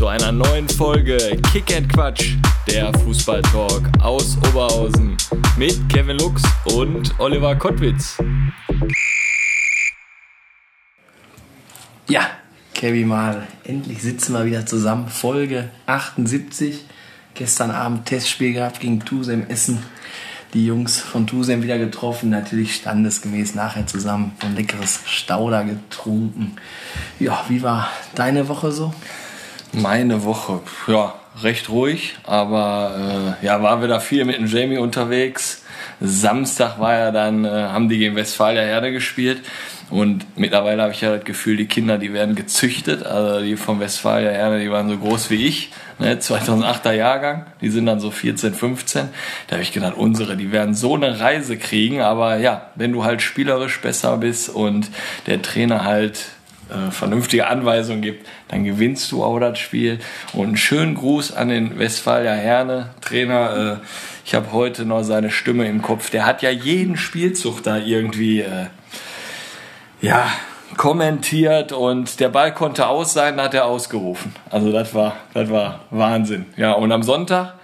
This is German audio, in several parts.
Zu einer neuen Folge Kick and Quatsch, der Fußballtalk aus Oberhausen mit Kevin Lux und Oliver Kottwitz. Ja, Kevin mal, endlich sitzen wir wieder zusammen. Folge 78. Gestern Abend Testspiel gehabt gegen Tusem Essen. Die Jungs von Tusem wieder getroffen, natürlich standesgemäß nachher zusammen ein leckeres Stauder getrunken. Ja, wie war deine Woche so? Meine Woche, ja, recht ruhig, aber äh, ja, war wieder viel mit dem Jamie unterwegs. Samstag war ja dann, äh, haben die gegen Westfalia Herde gespielt. Und mittlerweile habe ich ja das Gefühl, die Kinder, die werden gezüchtet. Also die von Westfalia Herne, die waren so groß wie ich, ne, 2008er Jahrgang. Die sind dann so 14, 15. Da habe ich gedacht, unsere, die werden so eine Reise kriegen. Aber ja, wenn du halt spielerisch besser bist und der Trainer halt äh, vernünftige Anweisungen gibt, dann gewinnst du auch das Spiel. Und einen schönen Gruß an den Westfalia Herne Trainer. Äh, ich habe heute noch seine Stimme im Kopf. Der hat ja jeden Spielzug da irgendwie äh, ja, kommentiert und der Ball konnte aus sein, hat er ausgerufen. Also das war, das war Wahnsinn. Ja, und am Sonntag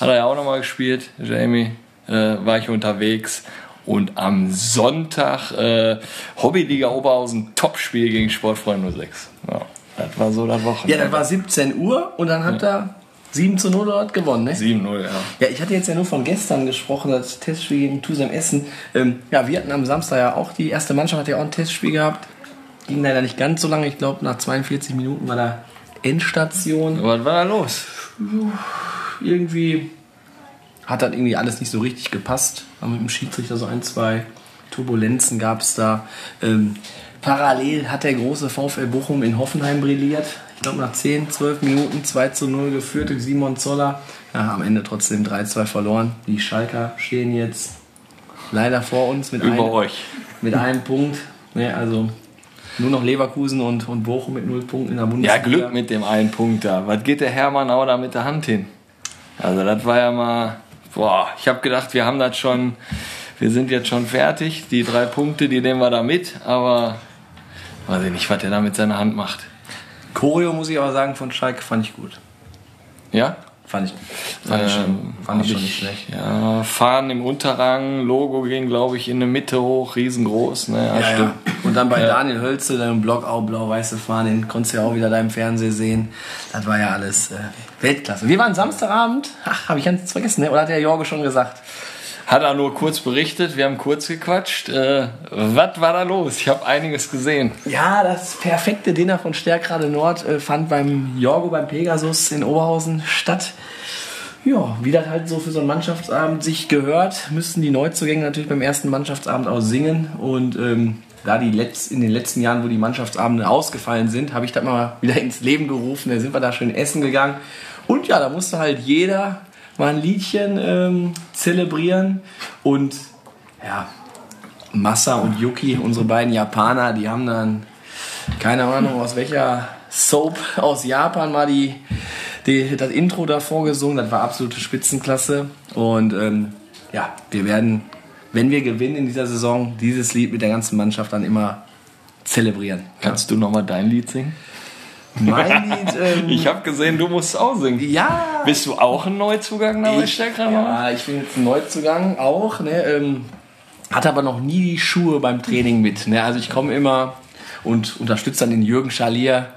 hat er ja auch nochmal gespielt, Jamie, äh, war ich unterwegs. Und am Sonntag äh, Hobbyliga Oberhausen Topspiel gegen Sportfreunde 06. Ja, das war so das Wochenende. Ja, das war 17 Uhr und dann hat ja. er 7 zu 0 dort gewonnen, ne? 7-0, ja. Ja, ich hatte jetzt ja nur von gestern gesprochen, das Testspiel gegen Tusem Essen. Ähm, ja, wir hatten am Samstag ja auch, die erste Mannschaft hat ja auch ein Testspiel gehabt. Ging leider nicht ganz so lange, ich glaube nach 42 Minuten war da Endstation. Was war da los? Irgendwie hat das irgendwie alles nicht so richtig gepasst. Mit dem Schiedsrichter so ein, zwei Turbulenzen gab es da. Ähm, parallel hat der große VfL Bochum in Hoffenheim brilliert. Ich glaube nach 10, 12 Minuten 2 zu 0 geführt durch Simon Zoller. Ja, am Ende trotzdem 3-2 verloren. Die Schalker stehen jetzt leider vor uns mit, Über einem, euch. mit einem Punkt. Ne, also nur noch Leverkusen und, und Bochum mit null Punkten in der Bundesliga. Ja, Glück mit dem einen Punkt da. Was geht der Hermann auch da mit der Hand hin? Also das war ja mal, boah, ich habe gedacht, wir haben das schon, wir sind jetzt schon fertig. Die drei Punkte, die nehmen wir da mit, aber weiß ich nicht, was der da mit seiner Hand macht. Choreo muss ich aber sagen, von Schalke fand ich gut. Ja? Fand ich, fand ich schon, fand ich schon nicht schlecht. Ja, Fahren im Unterrang, Logo ging, glaube ich, in der Mitte hoch, riesengroß. Ne? Ja, Ja. Und dann bei Daniel Hölze, deinem Blog auch blau-weiße Fahnen, den konntest du ja auch wieder da im Fernsehen sehen. Das war ja alles äh, Weltklasse. Wir waren Samstagabend, ach, habe ich ganz vergessen, ne? oder hat der Jorge schon gesagt? Hat er nur kurz berichtet, wir haben kurz gequatscht. Äh, was war da los? Ich habe einiges gesehen. Ja, das perfekte Dinner von Stärkrade Nord äh, fand beim Jorgo, beim Pegasus in Oberhausen statt. Ja, wie das halt so für so einen Mannschaftsabend sich gehört, müssten die Neuzugänge natürlich beim ersten Mannschaftsabend auch singen. Und ähm, da die letz in den letzten Jahren, wo die Mannschaftsabende ausgefallen sind, habe ich das mal wieder ins Leben gerufen. Da sind wir da schön essen gegangen. Und ja, da musste halt jeder mal ein Liedchen ähm, zelebrieren. Und ja, Massa und Yuki, unsere beiden Japaner, die haben dann, keine Ahnung aus welcher Soap aus Japan mal die, die, das Intro davor gesungen. Das war absolute Spitzenklasse. Und ähm, ja, wir werden, wenn wir gewinnen in dieser Saison, dieses Lied mit der ganzen Mannschaft dann immer zelebrieren. Kannst du nochmal dein Lied singen? Mein Lied, ähm, Ich habe gesehen, du musst auch singen. ja, Bist du auch ein Neuzugang bei Ich, ja, ich bin jetzt ein Neuzugang auch. Ne, ähm, hatte aber noch nie die Schuhe beim Training mit. Ne? Also ich komme immer und unterstütze dann den Jürgen Schalier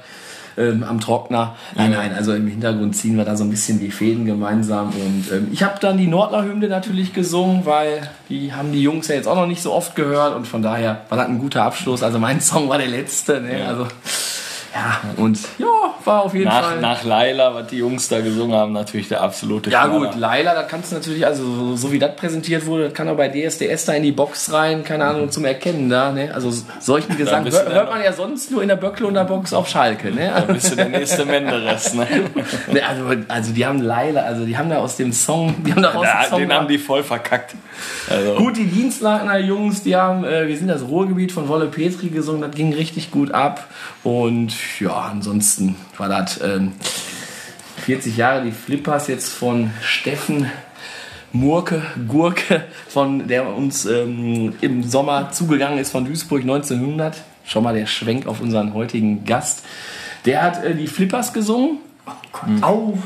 ähm, am Trockner. Nein, nein, also im Hintergrund ziehen wir da so ein bisschen die Fäden gemeinsam. Und ähm, ich habe dann die Nordler-Hymne natürlich gesungen, weil die haben die Jungs ja jetzt auch noch nicht so oft gehört. Und von daher war das ein guter Abschluss. Also mein Song war der letzte. Ne? Also Ja, und ja, war auf jeden Nach, Fall. nach Laila, was die Jungs da gesungen haben, natürlich der absolute ja Knaller. gut, Laila, da kannst du natürlich, also so, wie das präsentiert wurde, das kann auch bei DSDS da in die Box rein, keine Ahnung, zum Erkennen da, ne? Also solchen Gesang hört, dann hört man ja sonst nur in der Böcklunder Box auf Schalke, ne? Da bist du der nächste Menderes, ne? Ne, also, also die haben Laila, also die haben da aus dem Song, die haben da aus Ja, dem Song den haben die voll verkackt. Also, Gut, die Dienstlagener Jungs, die haben, äh, wir sind das Ruhrgebiet von Wolle Petri gesungen, das ging richtig gut ab. Und ja, ansonsten war das ähm, 40 Jahre die Flippers jetzt von Steffen Murke, Gurke, von der uns ähm, im Sommer zugegangen ist von Duisburg 1900. Schon mal der Schwenk auf unseren heutigen Gast. Der hat äh, die Flippers gesungen. Au.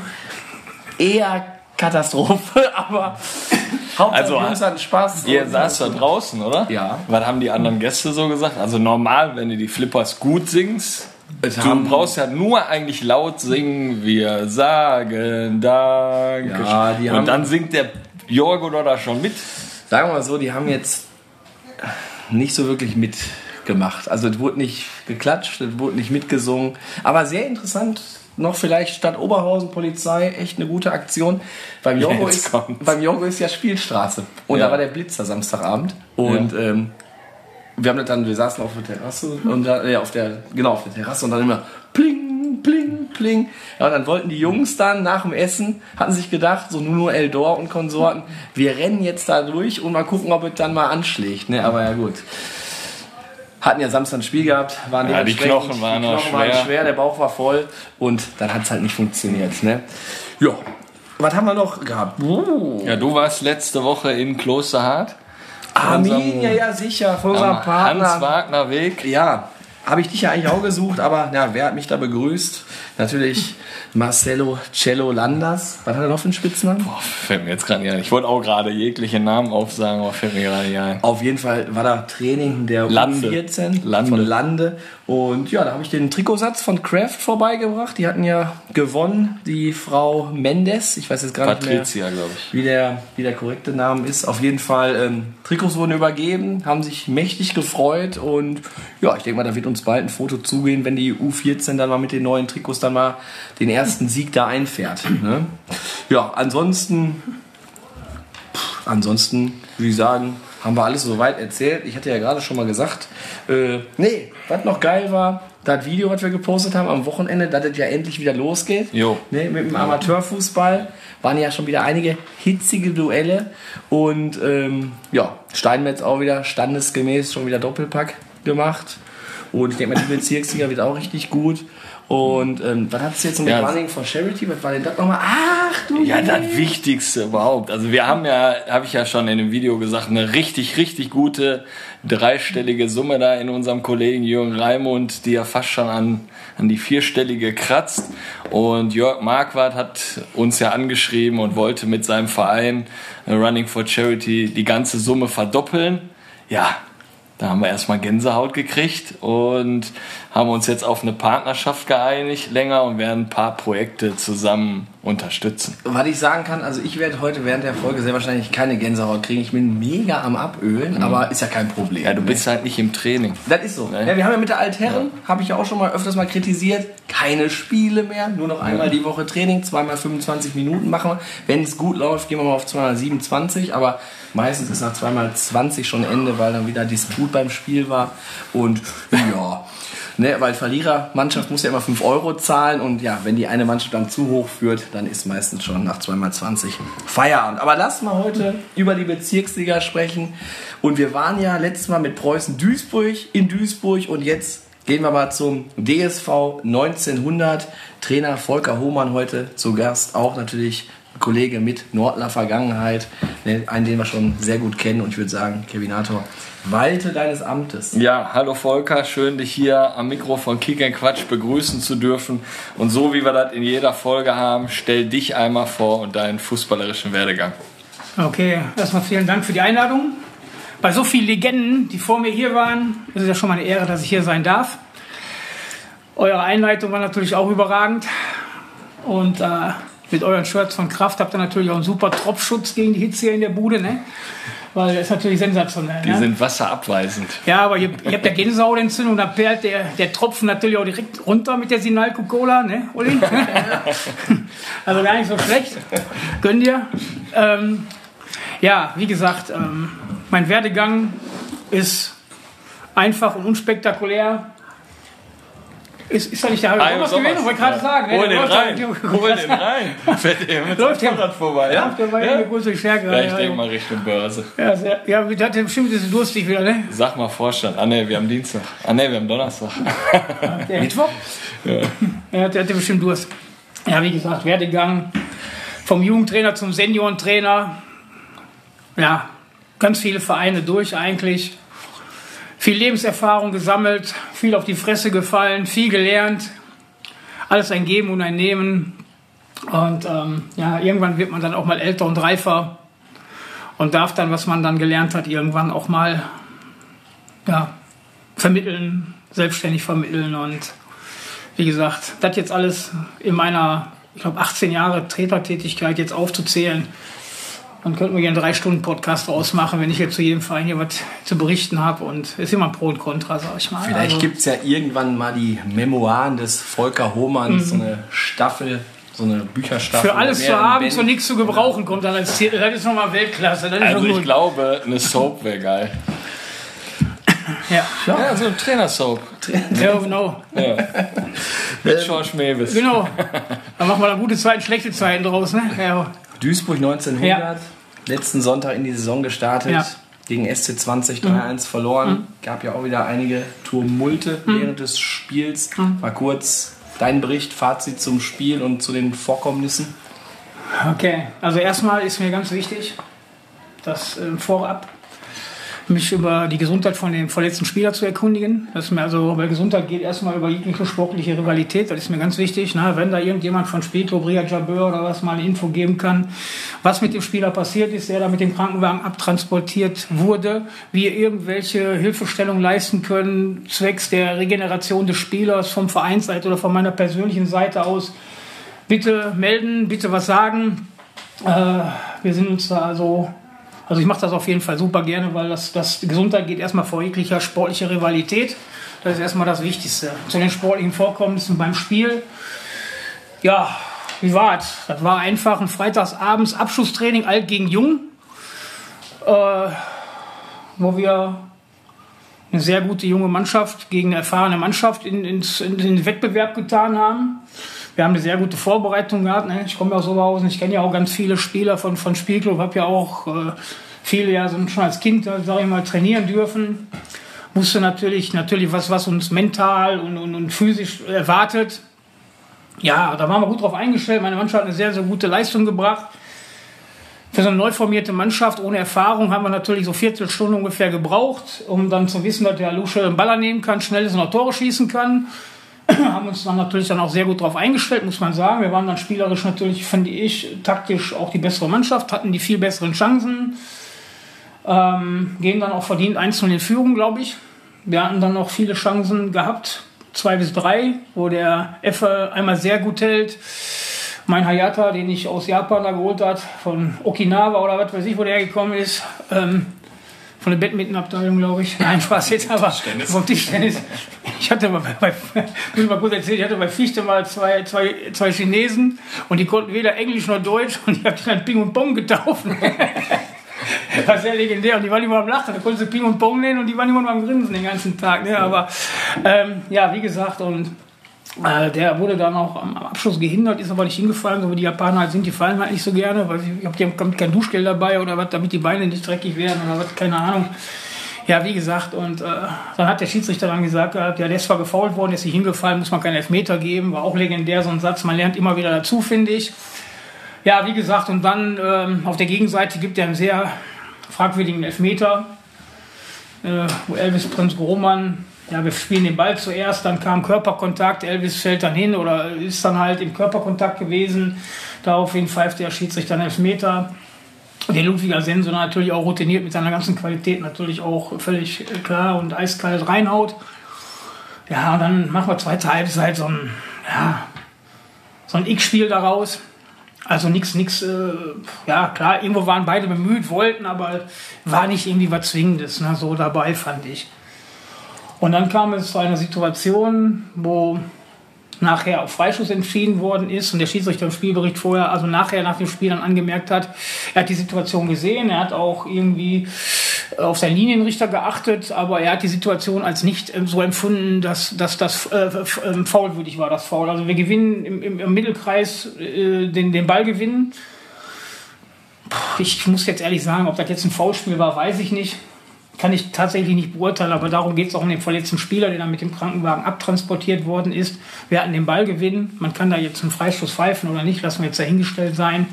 Eher Katastrophe, aber Hauptsache Also, Jungs hatten Spaß. ihr saßt da draußen, oder? Ja. Was haben die anderen Gäste so gesagt? Also normal, wenn du die Flippers gut singst, du brauchst ja nur eigentlich laut singen, wir sagen Danke. Ja, die haben- Und dann singt der Jorgo da schon mit. Sagen wir mal so, die haben jetzt nicht so wirklich mitgemacht. Also es wurde nicht geklatscht, es wurde nicht mitgesungen. Aber sehr interessant, noch vielleicht Stadt Oberhausen, Polizei, echt eine gute Aktion. Beim Jorgo, ist, beim Jorgo ist ja Spielstraße. Und Ja. da war der Blitzer Samstagabend. Und ähm, wir haben das dann, wir saßen auf der Terrasse und da, ja, auf der, genau, auf der Terrasse und dann immer pling, pling, pling. Ja, und dann wollten die Jungs dann nach dem Essen, hatten sich gedacht, so Nuno Eldor und Konsorten, wir rennen jetzt da durch und mal gucken, ob es dann mal anschlägt. Ne? Aber ja gut. Hatten ja Samstag ein Spiel gehabt, waren Ja, die Knochen waren die noch Knochen waren schwer. schwer, der Bauch war voll und dann hat es halt nicht funktioniert. Ne? Ja, was haben wir noch gehabt? Uh. Ja, du warst letzte Woche in Klosterhardt. Arminia, ja sicher, von unserem Partner. Hans-Wagner-Weg. Ja, habe ich dich ja eigentlich auch gesucht, aber ja, wer hat mich da begrüßt? Natürlich Marcelo Cello Landers. Was hat er noch für einen Spitznamen? Boah, fällt mir jetzt gerade nicht ein. Ich wollte auch gerade jegliche Namen aufsagen, aber fällt mir gerade nicht ein. Auf jeden Fall war da Training der Lande. U14 Lande. von Lande. Und ja, da habe ich den Trikotsatz von Kraft vorbeigebracht. Die hatten ja gewonnen, die Frau Mendes. Ich weiß jetzt gar nicht mehr. Patricia, glaube ich. wie der, wie der korrekte Name ist. Auf jeden Fall, ähm, Trikots wurden übergeben, haben sich mächtig gefreut und ja, ich denke mal, da wird uns bald ein Foto zugehen, wenn die U14 dann mal mit den neuen Trikots dann mal den ersten Sieg da einfährt. Ne? Ja, ansonsten, pff, ansonsten würde ich sagen, haben wir alles soweit erzählt. Ich hatte ja gerade schon mal gesagt, äh, nee, was noch geil war, das Video, was wir gepostet haben am Wochenende, dass es ja endlich wieder losgeht. Jo. Ne, mit dem Amateurfußball waren ja schon wieder einige hitzige Duelle und ähm, ja, Steinmetz auch wieder standesgemäß schon wieder Doppelpack gemacht und ich denke mal, die Bezirksliga wird auch richtig gut. Und ähm, was hat es jetzt mit Ja. Running for Charity? Was war denn das nochmal? Ach du Ja, das. Wichtigste überhaupt. Also wir haben ja, habe ich ja schon in dem Video gesagt, eine richtig, richtig gute dreistellige Summe da in unserem Kollegen Jürgen Raimund, die ja fast schon an, an die vierstellige kratzt. Und Jörg Marquardt hat uns ja angeschrieben und wollte mit seinem Verein äh, Running for Charity die ganze Summe verdoppeln. Ja, da haben wir erstmal Gänsehaut gekriegt und haben uns jetzt auf eine Partnerschaft geeinigt länger und werden ein paar Projekte zusammen unterstützen. Was ich sagen kann, also ich werde heute während der Folge sehr wahrscheinlich keine Gänsehaut kriegen. Ich bin mega am Abölen, aber ist ja kein Problem. Mhm. Ja, du bist halt nicht im Training. Das ist so. Ne? Ja, wir haben ja mit der Altherren, habe ich ja auch schon mal öfters mal kritisiert, keine Spiele mehr, nur noch einmal die Woche Training, zweimal 25 Minuten machen wir. Wenn es gut läuft, gehen wir mal auf zweimal 27, aber meistens ist nach zweimal 20 schon Ende, weil dann wieder Disput beim Spiel war. Und ja, ne, weil Verlierermannschaft muss ja immer 5 Euro zahlen und ja, wenn die eine Mannschaft dann zu hoch führt, dann ist meistens schon nach zweimal 20 Feierabend. Aber lass mal heute über die Bezirksliga sprechen. Und wir waren ja letztes Mal mit Preußen Duisburg in Duisburg und jetzt gehen wir mal zum DSV 1900. Trainer Volker Hohmann heute zu Gast, auch natürlich Kollege mit Nordler Vergangenheit, ne, einen, den wir schon sehr gut kennen. Und ich würde sagen, Kevinator, walte deines Amtes. Ja, hallo Volker, schön dich hier am Mikro von Kick and Quatsch begrüßen zu dürfen. Und so wie wir das in jeder Folge haben, stell dich einmal vor und deinen fußballerischen Werdegang. Okay, erstmal vielen Dank für die Einladung. Bei so vielen Legenden, die vor mir hier waren, ist es ja schon mal eine Ehre, dass ich hier sein darf. Eure Einleitung war natürlich auch überragend. Und äh, mit euren Shirts von Kraft habt ihr natürlich auch einen super Tropfschutz gegen die Hitze hier in der Bude, ne? Weil das ist natürlich sensationell. Die ne? sind wasserabweisend. Ja, aber ihr, ihr habt ja Gänsehautentzündung, da perlt der, der Tropfen natürlich auch direkt runter mit der Sinalco Cola, ne, Uli? also gar nicht so schlecht. Gönnt ihr. Ähm, ja, wie gesagt, ähm, mein Werdegang ist einfach und unspektakulär. Ist, ist da nicht der Ah, Thomas gewesen? Wollte gerade sagen. Hol den rein. Hol den rein. Fährt er mit Läuft dem Fahrrad vorbei. Ja, Der war ja eine große Stärke. ja ich denke mal Richtung Börse. Ja, sehr, ja, das bestimmt ist durstig wieder, ne? Sag mal Vorstand. Ah ne, wir haben Dienstag. Ah ne, wir haben Donnerstag. Der Mittwoch? Ja. Ja, der hatte bestimmt Durst. Ja, wie gesagt, Werdegang vom Jugendtrainer zum Seniorentrainer. Ja, ganz viele Vereine durch eigentlich. Viel Lebenserfahrung gesammelt, viel auf die Fresse gefallen, viel gelernt. Alles ein Geben und ein Nehmen. Und ähm, ja, irgendwann wird man dann auch mal älter und reifer und darf dann, was man dann gelernt hat, irgendwann auch mal ja, vermitteln, selbstständig vermitteln und wie gesagt, das jetzt alles in meiner, ich glaube, 18 Jahre Trainertätigkeit jetzt aufzuzählen, dann könnten wir hier einen drei Stunden Podcast ausmachen, wenn ich jetzt zu jedem Verein hier was zu berichten habe. Und es ist immer Pro und Contra, sag ich mal. Vielleicht Also, gibt es ja irgendwann mal die Memoiren des Volker Hohmanns, so eine Staffel, so eine Bücherstaffel. für alles zu haben, zu nichts zu gebrauchen kommt dann als Titel. Das ist nochmal Weltklasse. Das ist Also ich glaube, eine Soap wäre geil. Ja. Ja, so ein Trainer-Soap. ja, genau. Mit George Mewis. Genau. Dann machen wir da gute Zeiten, schlechte Zeiten draus. Ne? Ja. Duisburg 1900, Ja. letzten Sonntag in die Saison gestartet. Ja. Gegen SC 20 3-1 verloren. Gab ja auch wieder einige Tumulte während des Spiels. Mal kurz dein Bericht, Fazit zum Spiel und zu den Vorkommnissen. Okay, also erstmal ist mir ganz wichtig, dass ähm, vorab mich über die Gesundheit von dem verletzten Spieler zu erkundigen. Das ist mir also, weil Gesundheit geht erstmal über jegliche sportliche Rivalität, das ist mir ganz wichtig. Ne? Wenn da irgendjemand von Spieto, Bria Jabeur oder was mal eine Info geben kann, was mit dem Spieler passiert ist, der da mit dem Krankenwagen abtransportiert wurde, wir irgendwelche Hilfestellung leisten können, zwecks der Regeneration des Spielers vom Vereinsseite oder von meiner persönlichen Seite aus, bitte melden, bitte was sagen. Äh, wir sind uns da also, also ich mache das auf jeden Fall super gerne, weil das, das Gesundheit geht erstmal vor jeglicher sportlicher Rivalität. Das ist erstmal das Wichtigste. Zu den sportlichen Vorkommnissen beim Spiel. Ja, wie war's? Das war einfach ein Freitagsabends Abschlusstraining alt gegen jung, äh, wo wir eine sehr gute junge Mannschaft gegen eine erfahrene Mannschaft in, ins, in den Wettbewerb getan haben. Wir haben eine sehr gute Vorbereitung gehabt. Ne? Ich komme ja aus Oberhausen, ich kenne ja auch ganz viele Spieler von, von Spielclub, habe ja auch äh, viele ja schon als Kind, sage ich mal, trainieren dürfen. Wusste natürlich, natürlich was, was uns mental und, und, und physisch erwartet. Ja, da waren wir gut drauf eingestellt. Meine Mannschaft hat eine sehr, sehr gute Leistung gebracht. Für so eine neu formierte Mannschaft ohne Erfahrung haben wir natürlich so Viertelstunde ungefähr gebraucht, um dann zu wissen, dass der Lusche einen Baller nehmen kann, schnell ist und auch Tore schießen kann. haben uns dann natürlich dann auch sehr gut darauf eingestellt, muss man sagen. Wir waren dann spielerisch natürlich, finde ich, taktisch auch die bessere Mannschaft, hatten die viel besseren Chancen. Ähm, gehen dann auch verdient einzeln in Führung, glaube ich. Wir hatten dann noch viele Chancen gehabt, zwei bis drei, wo der Effe einmal sehr gut hält. Mein Hayata, den ich aus Japan da geholt hat, von Okinawa oder was weiß ich, wo der hergekommen ist, ähm, von der Badmintonabteilung, glaube ich. Nein, Spaß jetzt, aber vom Tischtennis. Ich hatte mal bei, muss ich mal kurz erzählen, ich hatte bei Fichte mal zwei, zwei, zwei Chinesen und die konnten weder Englisch noch Deutsch und ich habe die dann Ping und Pong getauft. Das war sehr legendär und die waren immer am Lachen. Da konntest du Ping und Pong nennen und die waren immer nur am Grinsen den ganzen Tag. Ne? Aber ähm, ja, wie gesagt, und der wurde dann auch am Abschluss gehindert, ist aber nicht hingefallen, so wie die Japaner halt sind. Die fallen halt nicht so gerne, weil ich glaube, die haben kein Duschgel dabei oder was, damit die Beine nicht dreckig werden oder was, keine Ahnung. Ja, wie gesagt, und äh, dann hat der Schiedsrichter dann gesagt, ja, der ist zwar gefault worden, ist nicht hingefallen, muss man keinen Elfmeter geben. War auch legendär, so ein Satz. Man lernt immer wieder dazu, finde ich. Ja, wie gesagt, und dann ähm, auf der Gegenseite gibt er einen sehr fragwürdigen Elfmeter, äh, wo Elvis Prinz Grohmann, ja, wir spielen den Ball zuerst, dann kam Körperkontakt, Elvis fällt dann hin oder ist dann halt im Körperkontakt gewesen. Daraufhin pfeift der Schiedsrichter einen Elfmeter. Der Ludwiger Sensor natürlich auch routiniert mit seiner ganzen Qualität natürlich auch völlig äh, klar und eiskalt reinhaut. Ja, und dann machen wir zweite Halbzeit so ein, ja, so ein X-Spiel daraus. Also nichts, nichts, äh, ja klar, irgendwo waren beide bemüht, wollten, aber war nicht irgendwie was Zwingendes, ne, so dabei fand ich. Und dann kam es zu einer Situation, wo nachher auf Freischuss entschieden worden ist und der Schiedsrichter im Spielbericht vorher, also nachher nach dem Spiel dann angemerkt hat, er hat die Situation gesehen, er hat auch irgendwie auf seinen Linienrichter geachtet, aber er hat die Situation als nicht ähm, so empfunden, dass, dass das äh, äh, faulwürdig war, das Foul. Also wir gewinnen im, im, im Mittelkreis äh, den, den Ball gewinnen. Ich muss jetzt ehrlich sagen, ob das jetzt ein Foulspiel war, weiß ich nicht kann ich tatsächlich nicht beurteilen, aber darum geht es auch um den verletzten Spieler, der dann mit dem Krankenwagen abtransportiert worden ist. Wir hatten den Ball gewinnen. Man kann da jetzt einen Freistoß pfeifen oder nicht, lassen wir jetzt dahingestellt sein.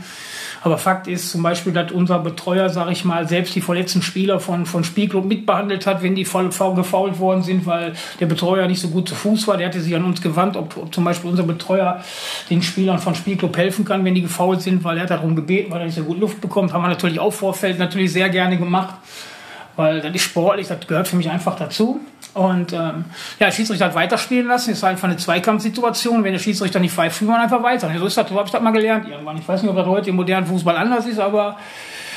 Aber Fakt ist zum Beispiel, dass unser Betreuer, sage ich mal, selbst die verletzten Spieler von, von Spielclub mitbehandelt hat, wenn die voll gefault worden sind, weil der Betreuer nicht so gut zu Fuß war. Der hatte sich an uns gewandt, ob, ob zum Beispiel unser Betreuer den Spielern von Spielclub helfen kann, wenn die gefault sind, weil er hat darum gebeten, weil er nicht so gut Luft bekommt. Haben wir natürlich auch Vorfeld natürlich sehr gerne gemacht weil das ist sportlich, das gehört für mich einfach dazu. Und ähm, ja, der Schiedsrichter hat weiterspielen lassen. War einfach eine Zweikampfsituation. Wenn der Schiedsrichter nicht pfeift, führen wir einfach weiter. So ist das, so habe ich das mal gelernt irgendwann. Ich weiß nicht, ob das heute im modernen Fußball anders ist, aber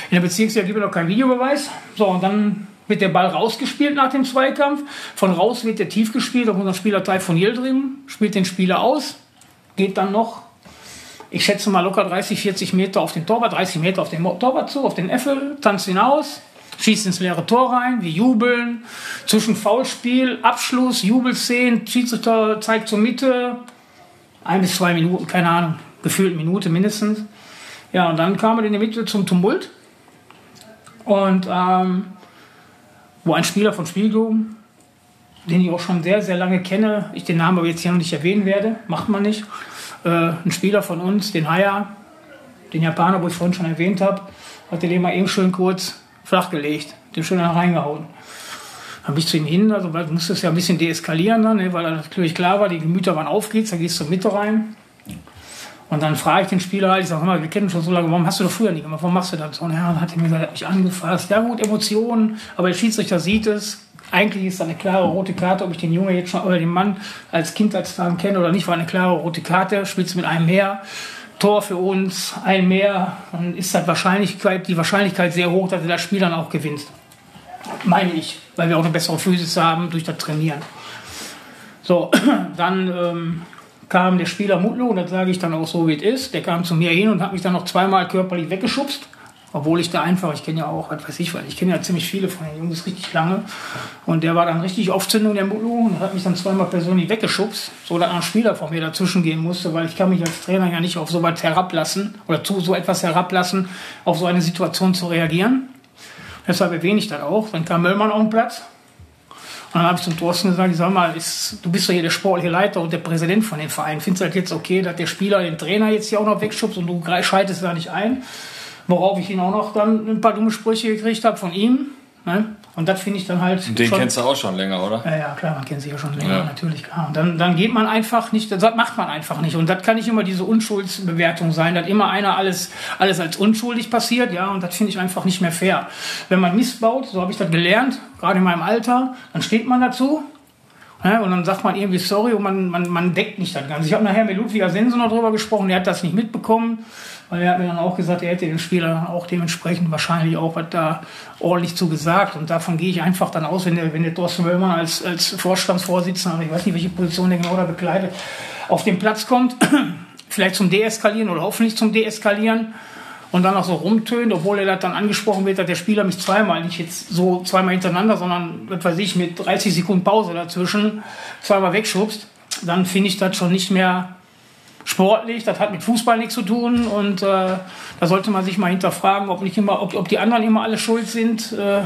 in der Bezirksliga gibt es noch keinen Videobeweis. So, und dann wird der Ball rausgespielt nach dem Zweikampf. Von raus wird der tief gespielt auf unser Spielerteil von Yildirim, spielt den Spieler aus, geht dann noch, ich schätze mal locker 30, 40 Meter auf den Torwart, 30 Meter auf den Torwart zu, auf den Äffel, tanzt hinaus, schießt ins leere Tor rein, wir jubeln. Zwischen Foulspiel, Abschluss, Jubelszenen, Schiedsrichter zeigt zur Mitte. Ein bis zwei Minuten, keine Ahnung, gefühlt Minute mindestens. Ja, und dann kam er in der Mitte zum Tumult. Und ähm, wo ein Spieler von Spielgruppen, den ich auch schon sehr, sehr lange kenne, ich den Namen aber jetzt hier noch nicht erwähnen werde, macht man nicht, äh, ein Spieler von uns, den Haya, den Japaner, wo ich vorhin schon erwähnt habe, hatte den mal eben schön kurz flachgelegt, den schön reingehauen. Dann bin ich zu ihm hin, also du musstest ja ein bisschen deeskalieren dann, ne, weil natürlich klar war, die Gemüter waren aufgeht, da gehst du Mitte rein. Und dann frage ich den Spieler halt, ich sage, mal, wir kennen schon so lange, warum hast du das früher nicht gemacht, warum machst du das? Und er hat mir gesagt, er mich angefasst. Ja gut, Emotionen, aber der Schiedsrichter sieht es. Eigentlich ist da eine klare rote Karte, ob ich den Junge jetzt schon oder den Mann als Kindheitstagen kenne oder nicht, war eine klare rote Karte, spielst mit einem mehr. Tor für uns, ein mehr, dann ist das Wahrscheinlichkeit, die Wahrscheinlichkeit sehr hoch, dass er das Spiel dann auch gewinnt. Meine ich, weil wir auch eine bessere Physis haben durch das Trainieren. So, dann ähm, kam der Spieler Mutlu, und das sage ich dann auch so, wie es ist. Der kam zu mir hin und hat mich dann noch zweimal körperlich weggeschubst. Obwohl ich da einfach, ich kenne ja auch, was weiß ich, weil ich kenne ja ziemlich viele von den Jungs richtig lange. Und der war dann richtig Aufzündung, der Mulu, und hat mich dann zweimal persönlich weggeschubst, so dass ein Spieler von mir dazwischen gehen musste, weil ich kann mich als Trainer ja nicht auf so was herablassen oder zu so etwas herablassen, auf so eine Situation zu reagieren. Deshalb erwähne ich das auch. Dann kam Möllmann auf den Platz. Und dann habe ich zum Thorsten gesagt, ich sag mal, ist, du bist doch hier der sportliche Leiter und der Präsident von dem Verein. Findest du das jetzt okay, dass der Spieler den Trainer jetzt hier auch noch wegschubst und du schaltest da nicht ein? Worauf ich ihn auch noch dann ein paar dumme Sprüche gekriegt habe von ihm. Ne? Und das finde ich dann halt. Den schon, kennst du auch schon länger, oder? Ja, ja, klar, man kennt sich ja schon länger, Ja. natürlich, klar. Und dann, dann geht man einfach nicht, das macht man einfach nicht. Und das kann nicht immer diese Unschuldsbewertung sein, dass immer einer alles, alles als unschuldig passiert, ja, und das finde ich einfach nicht mehr fair. Wenn man missbaut, so habe ich das gelernt, gerade in meinem Alter, dann steht man dazu. Ja, und dann sagt man irgendwie sorry und man, man, man deckt nicht das Ganze. Ich habe nachher mit Ludwig Sensen noch drüber gesprochen, der hat das nicht mitbekommen, weil er hat mir dann auch gesagt, er hätte den Spieler auch dementsprechend wahrscheinlich auch was da ordentlich zu gesagt. Und davon gehe ich einfach dann aus, wenn der, wenn der Thorsten Wöllmann als, als Vorstandsvorsitzender, ich weiß nicht, welche Position der genau da bekleidet, auf den Platz kommt, vielleicht zum Deeskalieren oder hoffentlich zum Deeskalieren und dann auch so rumtönt, obwohl er dann angesprochen wird, dass der Spieler mich zweimal, nicht jetzt so zweimal hintereinander, sondern, was weiß ich, mit 30 Sekunden Pause dazwischen zweimal wegschubst, dann finde ich das schon nicht mehr sportlich, das hat mit Fußball nichts zu tun und äh, da sollte man sich mal hinterfragen, ob, nicht immer, ob, ob die anderen immer alle schuld sind, äh,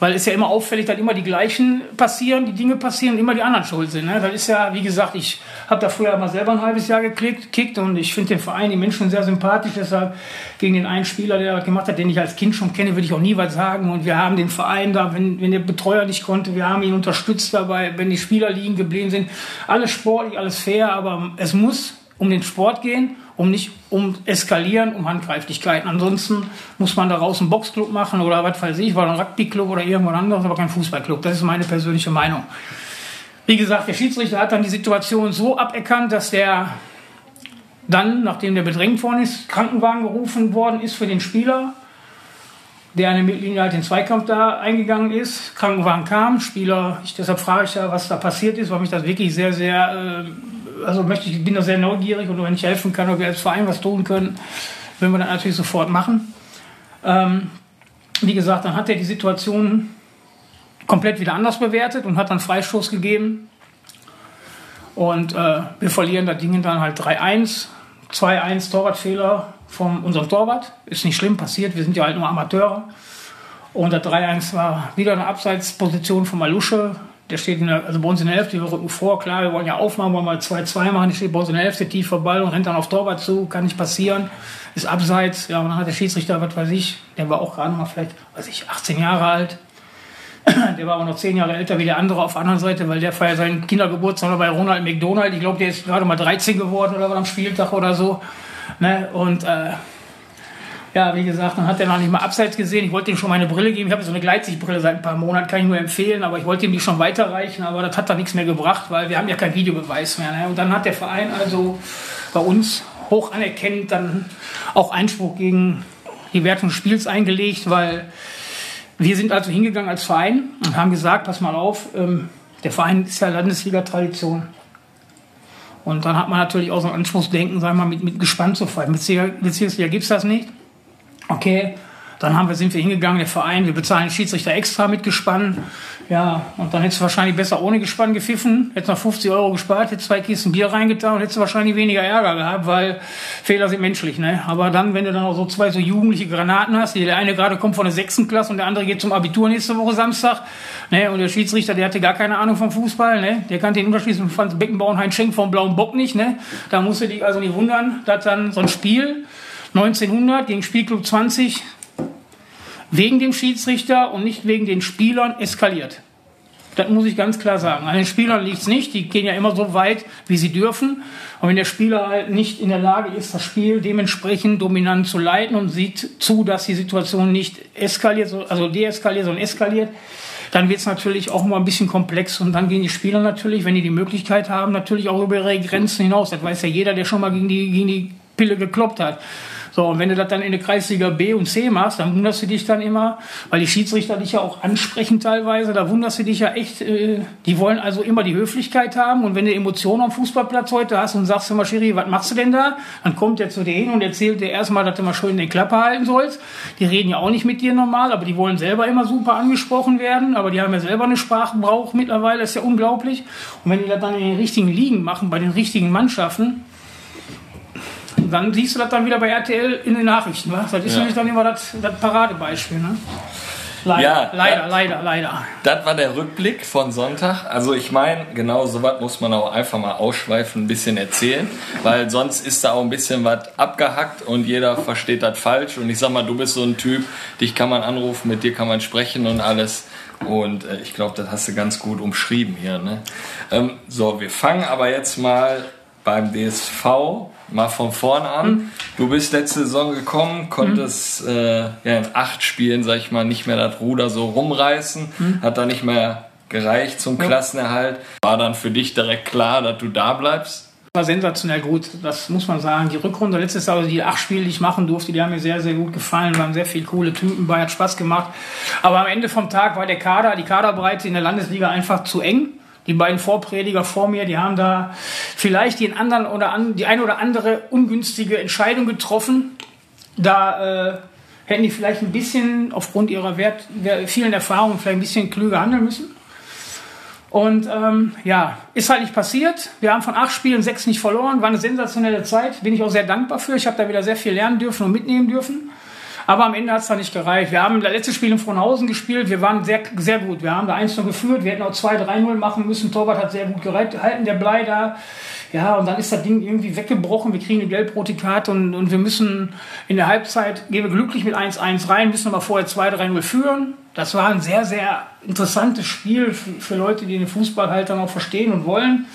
weil es ja immer auffällig, dass immer die gleichen passieren, die Dinge passieren und immer die anderen schuld sind. Ne? Das ist ja, wie gesagt, ich habe da früher mal selber ein halbes Jahr geklickt kickt und ich finde den Verein, die Menschen sehr sympathisch. Deshalb gegen den einen Spieler, der das gemacht hat, den ich als Kind schon kenne, würde ich auch nie was sagen. Und wir haben den Verein da, wenn, wenn der Betreuer nicht konnte, wir haben ihn unterstützt dabei, wenn die Spieler liegen geblieben sind. Alles sportlich, alles fair, aber es muss um den Sport gehen, um nicht um Eskalieren, um Handgreiflichkeiten. Ansonsten muss man daraus einen Boxclub machen oder was weiß ich, oder einen Rugbyclub oder irgendwas anderes, aber kein Fußballclub. Das ist meine persönliche Meinung. Wie gesagt, der Schiedsrichter hat dann die Situation so aberkannt, dass der dann, nachdem der bedrängt worden ist, Krankenwagen gerufen worden ist für den Spieler, der an der Mittellinie halt den Zweikampf da eingegangen ist. Krankenwagen kam, Spieler, ich, deshalb frage ich ja, was da passiert ist, weil mich das wirklich sehr, sehr, äh, also möchte ich, bin da sehr neugierig und wenn ich helfen kann oder wir als Verein was tun können, würden wir das natürlich sofort machen. Ähm, wie gesagt, dann hat er die Situation komplett wieder anders bewertet und hat dann Freistoß gegeben. Und äh, wir verlieren das Ding dann halt 3-1, 2-1 Torwartfehler von unserem Torwart. Ist nicht schlimm passiert, wir sind ja halt nur Amateure. Und das 3-1 war wieder eine Abseitsposition von Malusche. Der steht in der, also bei uns in der Hälfte, wir rücken vor, klar, wir wollen ja aufmachen, wollen mal 2-2 machen. Der steht bei uns in der Hälfte, tiefer Ball und rennt dann auf Torwart zu, kann nicht passieren. Ist abseits, ja, und dann hat der Schiedsrichter, was weiß ich, der war auch gerade mal vielleicht, weiß ich, 18 Jahre alt. Der war aber noch 10 Jahre älter wie der andere auf der anderen Seite, weil der feiert seinen Kindergeburtstag bei Ronald McDonald. Ich glaube, der ist gerade mal 13 geworden oder was am Spieltag oder so. Ne? Und äh, ja, wie gesagt, dann hat er noch nicht mal abseits gesehen. Ich wollte ihm schon meine Brille geben. Ich habe so eine Gleitsichtbrille seit ein paar Monaten, kann ich nur empfehlen, aber ich wollte ihm die schon weiterreichen, aber das hat da nichts mehr gebracht, weil wir haben ja keinen Videobeweis mehr. Ne? Und dann hat der Verein also bei uns hoch anerkennend dann auch Einspruch gegen die Wertung des Spiels eingelegt, weil wir sind also hingegangen als Verein und haben gesagt, pass mal auf, ähm, der Verein ist ja Landesliga-Tradition. Und dann hat man natürlich auch so ein Anspruchsdenken, sagen wir mal, mit, mit gespannt zu fallen. Bezirksliga gibt es das nicht. Okay, dann haben wir, sind wir hingegangen, der Verein, wir bezahlen den Schiedsrichter extra mit Gespann. Ja, und dann hättest du wahrscheinlich besser ohne Gespann gepfiffen, hättest noch 50 Euro gespart, hättest zwei Kisten Bier reingetan und hättest wahrscheinlich weniger Ärger gehabt, weil Fehler sind menschlich, ne? Aber dann, wenn du dann auch so zwei so jugendliche Granaten hast, der eine gerade kommt von der sechsten Klasse und der andere geht zum Abitur nächste Woche Samstag, ne? Und der Schiedsrichter, der hatte gar keine Ahnung vom Fußball, ne? Der kannte den Unterschied zwischen Franz Beckenbauer und Heinz Schenk vom blauen Bock nicht, ne? Da musst du dich also nicht wundern, dass dann so ein Spiel 1900 gegen Spielclub 20 wegen dem Schiedsrichter und nicht wegen den Spielern eskaliert. Das muss ich ganz klar sagen. An den Spielern liegt es nicht. Die gehen ja immer so weit, wie sie dürfen. Und wenn der Spieler halt nicht in der Lage ist, das Spiel dementsprechend dominant zu leiten und sieht zu, dass die Situation nicht eskaliert, also deeskaliert, sondern eskaliert, dann wird es natürlich auch mal ein bisschen komplex. Und dann gehen die Spieler natürlich, wenn die die Möglichkeit haben, natürlich auch über ihre Grenzen hinaus. Das weiß ja jeder, der schon mal gegen die, gegen die Pille gekloppt hat. So, und wenn du das dann in der Kreisliga B und C machst, dann wunderst du dich dann immer, weil die Schiedsrichter dich ja auch ansprechen teilweise, da wunderst du dich ja echt, äh, die wollen also immer die Höflichkeit haben und wenn du Emotionen am Fußballplatz heute hast und sagst immer, Schiri, was machst du denn da? Dann kommt der zu dir hin und erzählt dir erstmal, dass du mal schön den Klappe halten sollst. Die reden ja auch nicht mit dir normal, aber die wollen selber immer super angesprochen werden, aber die haben ja selber eine Sprachbrauch mittlerweile, ist ja unglaublich. Und wenn die das dann in den richtigen Ligen machen, bei den richtigen Mannschaften, dann siehst du das dann wieder bei RTL in den Nachrichten. Was? Das ist ja. nämlich dann immer das, das Paradebeispiel. Ne? Leider, ja, leider, das, leider, leider. Das war der Rückblick von Sonntag. Also ich meine, genau so was muss man auch einfach mal ausschweifen, ein bisschen erzählen, weil sonst ist da auch ein bisschen was abgehackt und jeder versteht das falsch. Und ich sag mal, du bist so ein Typ, dich kann man anrufen, mit dir kann man sprechen und alles. Und äh, ich glaube, das hast du ganz gut umschrieben hier. Ne? Ähm, so, wir fangen aber jetzt mal beim DSV mal von vorn an. Mhm. Du bist letzte Saison gekommen, konntest mhm. äh, ja, in acht Spielen, sag ich mal, nicht mehr das Ruder so rumreißen, mhm. hat da nicht mehr gereicht zum. Klassenerhalt. War dann für dich direkt klar, dass du da bleibst? War sensationell gut, das muss man sagen. Die Rückrunde letztes Jahr, also die acht Spiele, die ich machen durfte, die haben mir sehr, sehr gut gefallen. Waren sehr viele coole Typen bei, hat Spaß gemacht. Aber am Ende vom Tag war der Kader, die Kaderbreite in der Landesliga einfach zu eng die beiden Vorprediger vor mir, die haben da vielleicht den anderen oder an, die eine oder andere ungünstige Entscheidung getroffen. Da äh, hätten die vielleicht ein bisschen aufgrund ihrer Wert, vielen Erfahrungen vielleicht ein bisschen klüger handeln müssen. Und ähm, ja, ist halt nicht passiert. Wir haben von acht Spielen sechs nicht verloren. War eine sensationelle Zeit. Bin ich auch sehr dankbar für. Ich habe da wieder sehr viel lernen dürfen und mitnehmen dürfen. Aber am Ende hat es da nicht gereicht. Wir haben das letzte Spiel in Frohnhausen gespielt. Wir waren sehr, sehr gut. Wir haben da 1 geführt. Wir hätten auch 2-3-0 machen müssen. Torwart hat sehr gut gehalten, der Blei da. Ja, und dann ist das Ding irgendwie weggebrochen. Wir kriegen eine gelb-rote Karte und, und wir müssen in der Halbzeit, gehen wir glücklich mit 1-1 rein, müssen aber vorher 2-3-0 führen. Das war ein sehr, sehr interessantes Spiel für, für Leute, die den Fußball halt dann auch verstehen und wollen.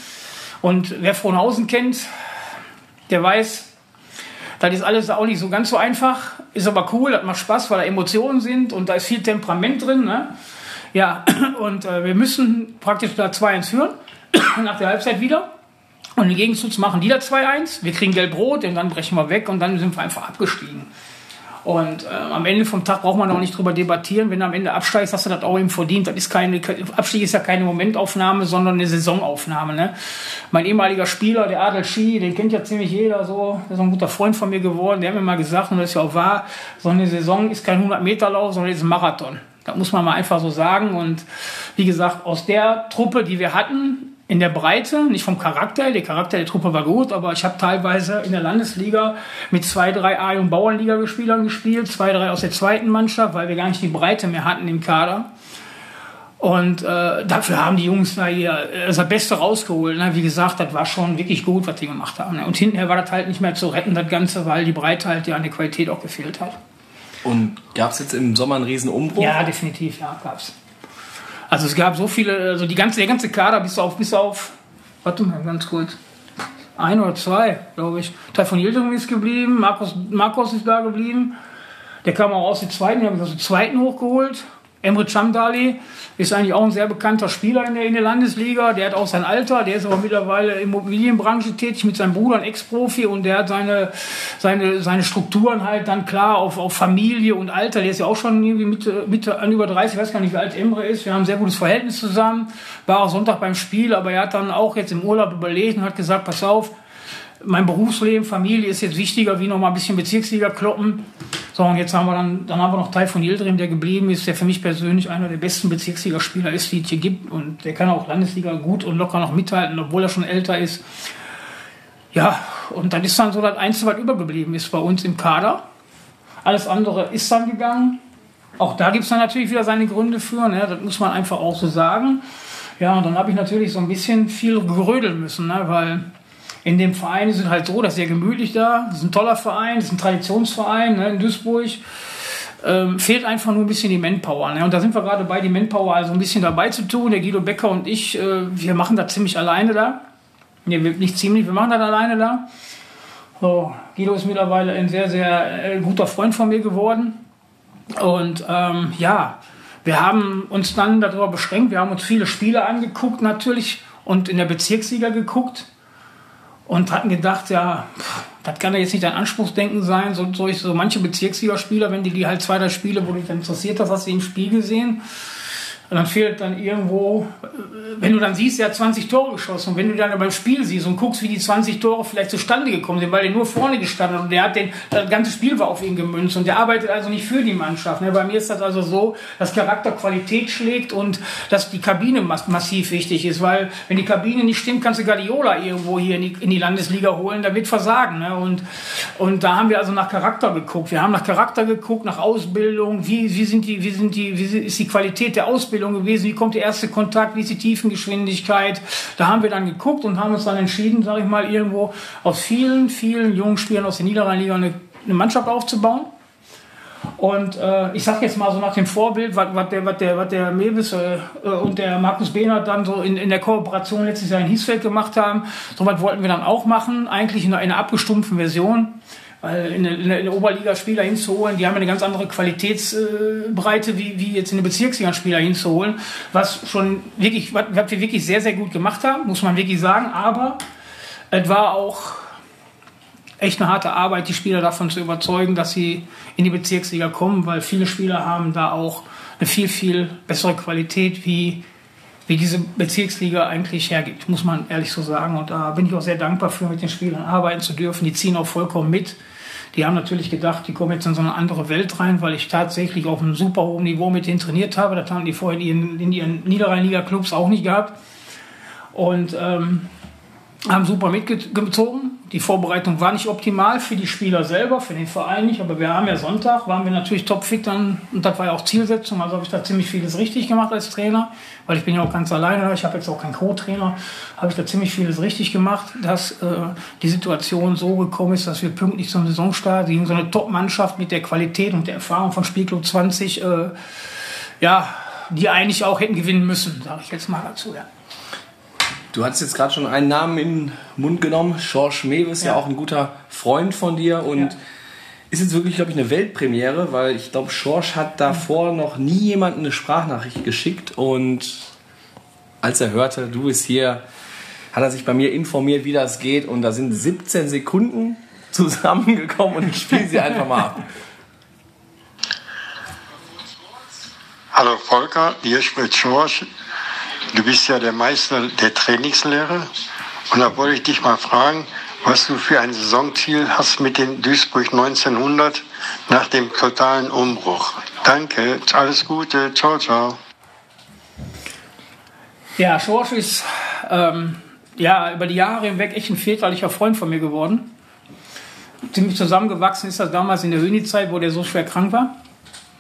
Und wer Frohnhausen kennt, der weiß, das ist alles auch nicht so ganz so einfach, ist aber cool, das macht Spaß, weil da Emotionen sind und da ist viel Temperament drin. Ne? Ja, und äh, wir müssen praktisch da 2-1 führen, nach der Halbzeit wieder. Und im Gegenzug machen die da 2-1, wir kriegen gelb-rot und dann brechen wir weg und dann sind wir einfach abgestiegen. Und äh, am Ende vom Tag braucht man auch nicht drüber debattieren. Wenn du am Ende absteigst, hast du das auch eben verdient. Das ist keine, Abstieg ist ja keine Momentaufnahme, sondern eine Saisonaufnahme. Ne? Mein ehemaliger Spieler, der Adel Schi, den kennt ja ziemlich jeder so. Der ist ein guter Freund von mir geworden. Der hat mir mal gesagt, und das ist ja auch wahr, so eine Saison ist kein 100-Meter-Lauf, sondern ist ein Marathon. Das muss man mal einfach so sagen. Und wie gesagt, aus der Truppe, die wir hatten, in der Breite, nicht vom Charakter. Der Charakter der Truppe war gut, aber ich habe teilweise in der Landesliga mit zwei, drei A- und Bauernliga-Spielern gespielt, zwei, drei aus der zweiten Mannschaft, weil wir gar nicht die Breite mehr hatten im Kader. Und äh, dafür haben die Jungs da hier das Beste rausgeholt. Ne? Wie gesagt, das war schon wirklich gut, was die gemacht haben. Ne? Und hinterher war das halt nicht mehr zu retten, das Ganze, weil die Breite halt ja an der Qualität auch gefehlt hat. Und gab es jetzt im Sommer einen riesen Umbruch? Ja, definitiv, ja, gab's. Also es gab so viele, also die ganze, der ganze Kader bis auf, bis auf, warte mal ganz kurz, ein oder zwei, glaube ich. Teil von Yildirim ist geblieben, Markus, Markus ist da geblieben. Der kam auch aus der zweiten, die haben aus der zweiten hochgeholt. Emre Chamdali ist eigentlich auch ein sehr bekannter Spieler in der, in der Landesliga. Der hat auch sein Alter, der ist aber mittlerweile Immobilienbranche tätig mit seinem Bruder, ein Ex-Profi, und der hat seine, seine, seine Strukturen halt dann klar auf, auf Familie und Alter. Der ist ja auch schon irgendwie Mitte, Mitte an über 30, ich weiß gar nicht, wie alt Emre ist. Wir haben ein sehr gutes Verhältnis zusammen. War auch Sonntag beim Spiel, aber er hat dann auch jetzt im Urlaub überlegt und hat gesagt, pass auf, mein Berufsleben, Familie ist jetzt wichtiger, wie noch mal ein bisschen Bezirksliga kloppen. So, und jetzt haben wir dann, dann haben wir noch Teil von Yildirim, der geblieben ist, der für mich persönlich einer der besten Bezirksligaspieler ist, die es hier gibt. Und der kann auch Landesliga gut und locker noch mithalten, obwohl er schon älter ist. Ja, und dann ist dann so das Einzige, was übergeblieben ist bei uns im Kader. Alles andere ist dann gegangen. Auch da gibt es dann natürlich wieder seine Gründe für, ne? das muss man einfach auch so sagen. Ja, und dann habe ich natürlich so ein bisschen viel gerödeln müssen, ne? weil in dem Verein es halt so, das ist sehr gemütlich da. Das ist ein toller Verein, das ist ein Traditionsverein ne, in Duisburg. Ähm, fehlt einfach nur ein bisschen die Manpower. Ne? Und da sind wir gerade bei, die Manpower also ein bisschen dabei zu tun. Der Guido Becker und ich, äh, wir machen das ziemlich alleine da. Ne, nicht ziemlich, wir machen das alleine da. So, Guido ist mittlerweile ein sehr, sehr äh, guter Freund von mir geworden. Und ähm, ja, wir haben uns dann darüber beschränkt. Wir haben uns viele Spiele angeguckt natürlich und in der Bezirksliga geguckt und hatten gedacht, ja, das kann ja jetzt nicht dein Anspruchsdenken sein. So, so, so manche Bezirksligaspieler, wenn die, die halt zwei, drei Spiele, wo dich dann interessiert hast, hast du im Spiel gesehen. Und dann fehlt dann irgendwo, wenn du dann siehst, er hat 20 Tore geschossen. Und wenn du dann beim Spiel siehst und guckst, wie die 20 Tore vielleicht zustande gekommen sind, weil er nur vorne gestanden hat und der hat den, das ganze Spiel war auf ihn gemünzt und der arbeitet also nicht für die Mannschaft. Ne? Bei mir ist das also so, dass Charakter Qualität schlägt und dass die Kabine massiv wichtig ist, weil wenn die Kabine nicht stimmt, kannst du Guardiola irgendwo hier in die, in die Landesliga holen, da wird versagen. Ne? Und, und da haben wir also nach Charakter geguckt. Wir haben nach Charakter geguckt, nach Ausbildung, wie, wie, sind die, wie, sind die, wie ist die Qualität der Ausbildung gewesen, wie kommt der erste Kontakt, wie ist die Tiefengeschwindigkeit. Da haben wir dann geguckt und haben uns dann entschieden, sage ich mal, irgendwo aus vielen, vielen jungen Spielern aus der Niederrheinliga eine, eine Mannschaft aufzubauen. Und äh, ich sage jetzt mal so nach dem Vorbild, was, was der, was der, was der Mewis äh, und der Markus Behnert dann so in, in der Kooperation letztes Jahr in Hiesfeld gemacht haben, so was wollten wir dann auch machen, eigentlich in einer, in einer abgestumpften Version. Weil in der, in der Oberliga Spieler hinzuholen, die haben eine ganz andere Qualitätsbreite, wie, wie jetzt in der Bezirksliga Spieler hinzuholen, was schon wirklich, was wir wirklich sehr, sehr gut gemacht haben, muss man wirklich sagen. Aber es war auch echt eine harte Arbeit, die Spieler davon zu überzeugen, dass sie in die Bezirksliga kommen, weil viele Spieler haben da auch eine viel, viel bessere Qualität, wie, wie diese Bezirksliga eigentlich hergibt, muss man ehrlich so sagen. Und da bin ich auch sehr dankbar für, mit den Spielern arbeiten zu dürfen. Die ziehen auch vollkommen mit. Die haben natürlich gedacht, die kommen jetzt in so eine andere Welt rein, weil ich tatsächlich auf einem super hohen Niveau mit denen trainiert habe. Das haben die vorher in ihren, in ihren Niederrhein-Liga-Clubs auch nicht gehabt. Und ähm, haben super mitgezogen. Die Vorbereitung war nicht optimal für die Spieler selber, für den Verein nicht, aber wir haben ja Sonntag, waren wir natürlich topfit dann und das war ja auch Zielsetzung, also habe ich da ziemlich vieles richtig gemacht als Trainer, weil ich bin ja auch ganz alleine, ich habe jetzt auch keinen Co-Trainer, habe ich da ziemlich vieles richtig gemacht, dass äh, die Situation so gekommen ist, dass wir pünktlich zum Saisonstart gegen so eine Top-Mannschaft mit der Qualität und der Erfahrung von Spielclub 20, äh, ja, die eigentlich auch hätten gewinnen müssen, sage ich jetzt mal dazu, ja. Du hast jetzt gerade schon einen Namen in den Mund genommen. George Mewes, ja. ja. auch ein guter Freund von dir und ja. ist jetzt wirklich, glaube ich, eine Weltpremiere, weil ich glaube, George hat davor noch nie jemanden eine Sprachnachricht geschickt und als er hörte, du bist hier, hat er sich bei mir informiert, wie das geht. Und da sind 17 Sekunden zusammengekommen und ich spiele sie einfach mal ab. Hallo Volker, hier spricht George. Du bist ja der Meister der Trainingslehre. Und da wollte ich dich mal fragen, was du für ein Saisonziel hast mit den Duisburg 1900 nach dem totalen Umbruch. Danke, alles Gute, ciao, ciao. Ja, Schorsch ist ähm, ja, über die Jahre hinweg echt ein väterlicher Freund von mir geworden. Ziemlich zusammengewachsen ist das damals in der Höni-Zeit, wo der so schwer krank war.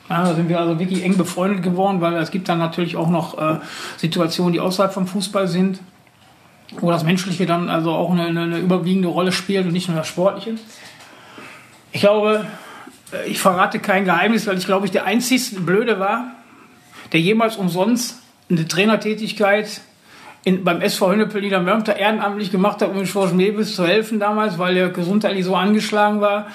Ja, da sind wir also wirklich eng befreundet geworden, weil es gibt dann natürlich auch noch äh, Situationen, die außerhalb vom Fußball sind, wo das Menschliche dann also auch eine, eine überwiegende Rolle spielt und nicht nur das Sportliche. Ich glaube, äh, ich verrate kein Geheimnis, weil ich glaube, ich der einzigste Blöde war, der jemals umsonst eine Trainertätigkeit in, beim SV Hönnepel Niedermörmter ehrenamtlich gemacht hat, um dem Schorsch Mebis zu helfen damals, weil er gesundheitlich so angeschlagen war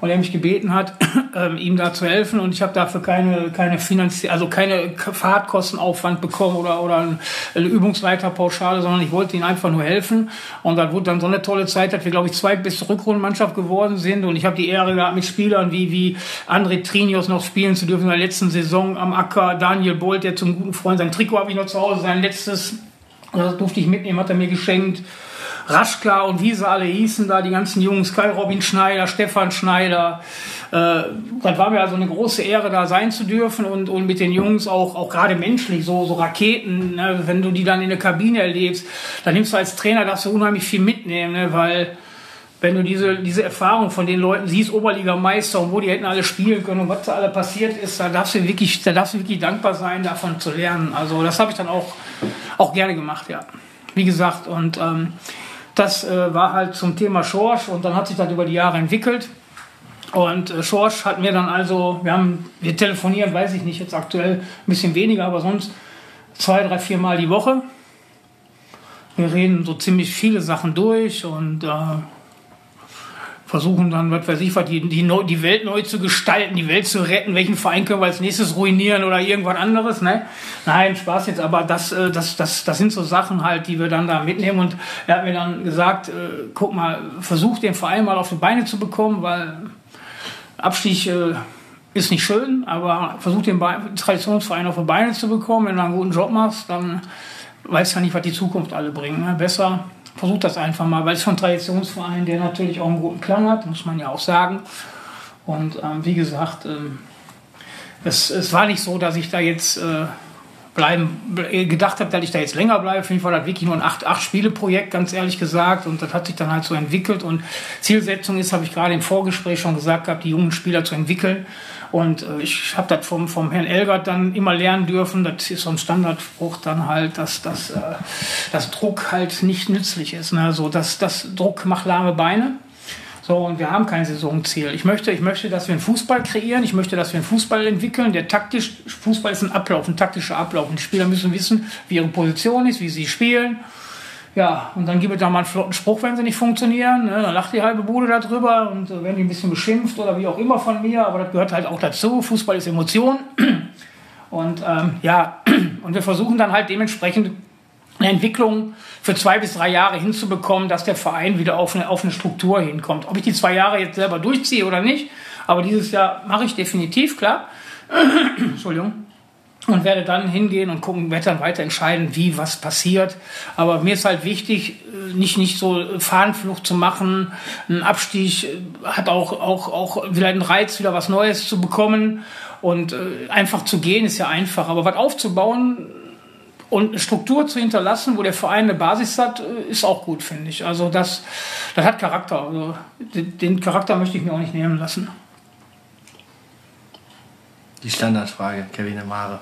und er mich gebeten hat, ähm, ihm da zu helfen. Und ich habe dafür keine keine finanzie also keine Fahrtkostenaufwand bekommen oder oder eine Übungsleiterpauschale, sondern ich wollte ihm einfach nur helfen. Und das wurde dann so eine tolle Zeit, dass wir glaube ich zweitbeste Rückrundenmannschaft geworden sind. Und ich habe die Ehre gehabt mit Spielern wie wie André Trinios noch spielen zu dürfen in der letzten Saison am Acker, Daniel Bolt, der zum guten Freund sein Trikot habe ich noch zu Hause, sein letztes. Das durfte ich mitnehmen, hat er mir geschenkt. Raschka und wie sie alle hießen da, die ganzen Jungs, Kai Robin Schneider, Stefan Schneider. Äh, das war mir also eine große Ehre, da sein zu dürfen und, und mit den Jungs auch, auch gerade menschlich, so, so Raketen, ne? wenn du die dann in der Kabine erlebst, dann nimmst du als Trainer, darfst du unheimlich viel mitnehmen, ne? weil wenn du diese, diese Erfahrung von den Leuten siehst, Oberligameister und wo die hätten alle spielen können und was da alle passiert ist, da darfst du wirklich, da darfst du wirklich dankbar sein, davon zu lernen. Also das habe ich dann auch, auch gerne gemacht, ja. Wie gesagt, und ähm, das äh, war halt zum Thema Schorsch und dann hat sich das über die Jahre entwickelt. Und äh, Schorsch hat mir dann also, wir haben, wir telefonieren, weiß ich nicht, jetzt aktuell ein bisschen weniger, aber sonst zwei, drei, vier Mal die Woche. Wir reden so ziemlich viele Sachen durch und äh, versuchen dann, was weiß ich, was, die, die, die Welt neu zu gestalten, die Welt zu retten, welchen Verein können wir als nächstes ruinieren oder irgendwas anderes. Ne? Nein, Spaß jetzt, aber das, äh, das, das, das sind so Sachen halt, die wir dann da mitnehmen. Und er hat mir dann gesagt, äh, guck mal, versuch den Verein mal auf die Beine zu bekommen, weil Abstieg äh, ist nicht schön, aber versuch den Traditionsverein auf die Beine zu bekommen. Wenn du einen guten Job machst, dann weißt du ja nicht, was die Zukunft alle bringt. Ne? Besser versucht das einfach mal, weil es schon ein Traditionsverein, der natürlich auch einen guten Klang hat, muss man ja auch sagen. Und ähm, wie gesagt, ähm, es, es war nicht so, dass ich da jetzt äh, bleiben, gedacht habe, dass ich da jetzt länger bleibe. Für mich war das wirklich nur ein 8-Spiele-Projekt, ganz ehrlich gesagt. Und das hat sich dann halt so entwickelt. Und Zielsetzung ist, habe ich gerade im Vorgespräch schon gesagt gehabt, die jungen Spieler zu entwickeln. Und äh, ich habe das vom, vom Herrn Elgert dann immer lernen dürfen. Das ist so ein Standardspruch dann halt, dass, dass, äh, dass Druck halt nicht nützlich ist. Ne? So, dass, dass Druck macht lahme Beine. So, und wir haben kein Saisonziel. Ich möchte, ich möchte, dass wir einen Fußball kreieren. Ich möchte, dass wir einen Fußball entwickeln, der taktisch, Fußball ist ein Ablauf, ein taktischer Ablauf. Und die Spieler müssen wissen, wie ihre Position ist, wie sie spielen. Ja, und dann gibt es da mal einen flotten Spruch, wenn sie nicht funktionieren. Ne? Dann lacht die halbe Bude darüber und äh, werden die ein bisschen beschimpft oder wie auch immer von mir. Aber das gehört halt auch dazu. Fußball ist Emotion. Und ähm, ja, und wir versuchen dann halt dementsprechend eine Entwicklung für zwei bis drei Jahre hinzubekommen, dass der Verein wieder auf eine, auf eine Struktur hinkommt. Ob ich die zwei Jahre jetzt selber durchziehe oder nicht, aber dieses Jahr mache ich definitiv, klar. Entschuldigung und werde dann hingehen und gucken, werde dann weiter entscheiden, wie was passiert. Aber mir ist halt wichtig, äh, nicht, nicht so Fahnenflucht zu machen. Ein Abstieg äh, hat auch, auch, auch wieder einen Reiz, wieder was Neues zu bekommen. Und äh, einfach zu gehen ist ja einfach. Aber was aufzubauen und eine Struktur zu hinterlassen, wo der Verein eine Basis hat, ist auch gut, finde ich. Also das, das hat Charakter. Also den Charakter möchte ich mir auch nicht nehmen lassen. Die Standardfrage, Kevin Amare.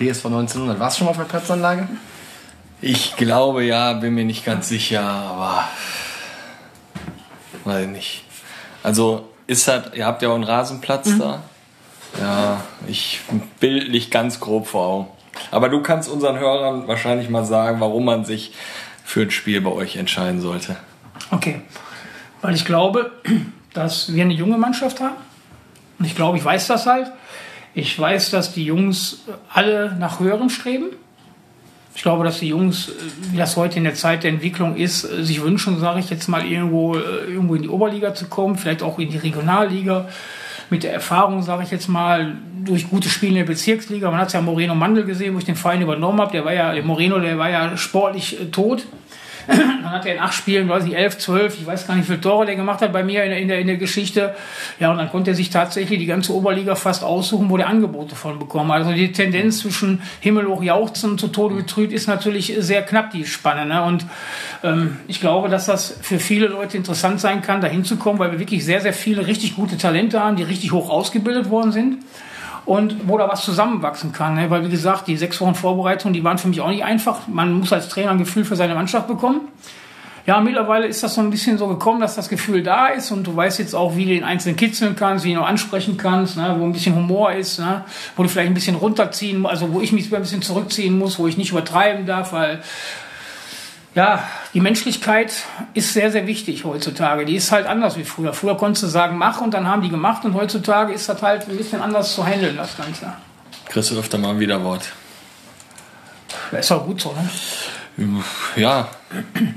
DSV 1900. Warst du schon mal auf der Platzanlage? Ich glaube ja, bin mir nicht ganz sicher, aber weiß nicht. Also ist halt, ihr habt ja auch einen Rasenplatz mhm. da. Ja, ich bildlich ganz grob vor Augen. Aber du kannst unseren Hörern wahrscheinlich mal sagen, warum man sich für ein Spiel bei euch entscheiden sollte. Okay, weil ich glaube, dass wir eine junge Mannschaft haben. Und ich glaube, ich weiß das halt. Ich weiß, dass die Jungs alle nach höherem streben. Ich glaube, dass die Jungs, wie das heute in der Zeit der Entwicklung ist, sich wünschen, sage ich jetzt mal, irgendwo, äh, irgendwo in die Oberliga zu kommen, vielleicht auch in die Regionalliga. Mit der Erfahrung, sage ich jetzt mal, durch gute Spiele in der Bezirksliga. Man hat ja Moreno Mandel gesehen, wo ich den Verein übernommen habe. Der war ja, Moreno, der war ja sportlich äh, tot. Dann hat er in acht Spielen, weiß ich, elf, zwölf, ich weiß gar nicht, wie viele Tore der gemacht hat bei mir in der, in der, in der Geschichte. Ja, und dann konnte er sich tatsächlich die ganze Oberliga fast aussuchen, wo der Angebote von bekommen hat. Also die Tendenz zwischen himmelhoch jauchzen zu Tode betrübt ist natürlich sehr knapp, die Spanne. Ne? Und ähm, ich glaube, dass das für viele Leute interessant sein kann, da hinzukommen, weil wir wirklich sehr, sehr viele richtig gute Talente haben, die richtig hoch ausgebildet worden sind und wo da was zusammenwachsen kann. Ne? Weil wie gesagt, die sechs Wochen Vorbereitung, die waren für mich auch nicht einfach. Man muss als Trainer ein Gefühl für seine Mannschaft bekommen. Ja, mittlerweile ist das so ein bisschen so gekommen, dass das Gefühl da ist und du weißt jetzt auch, wie du den Einzelnen kitzeln kannst, wie du ihn auch ansprechen kannst, ne, wo ein bisschen Humor ist, ne, wo du vielleicht ein bisschen runterziehen, also wo ich mich ein bisschen zurückziehen muss, wo ich nicht übertreiben darf, weil ja, die Menschlichkeit ist sehr, sehr wichtig heutzutage. Die ist halt anders wie früher. Früher konntest du sagen, mach und dann haben die gemacht und heutzutage ist das halt ein bisschen anders zu handeln, das Ganze. Kriegst du öfter mal ein Widerwort. Das ist auch gut so, ne? Ja,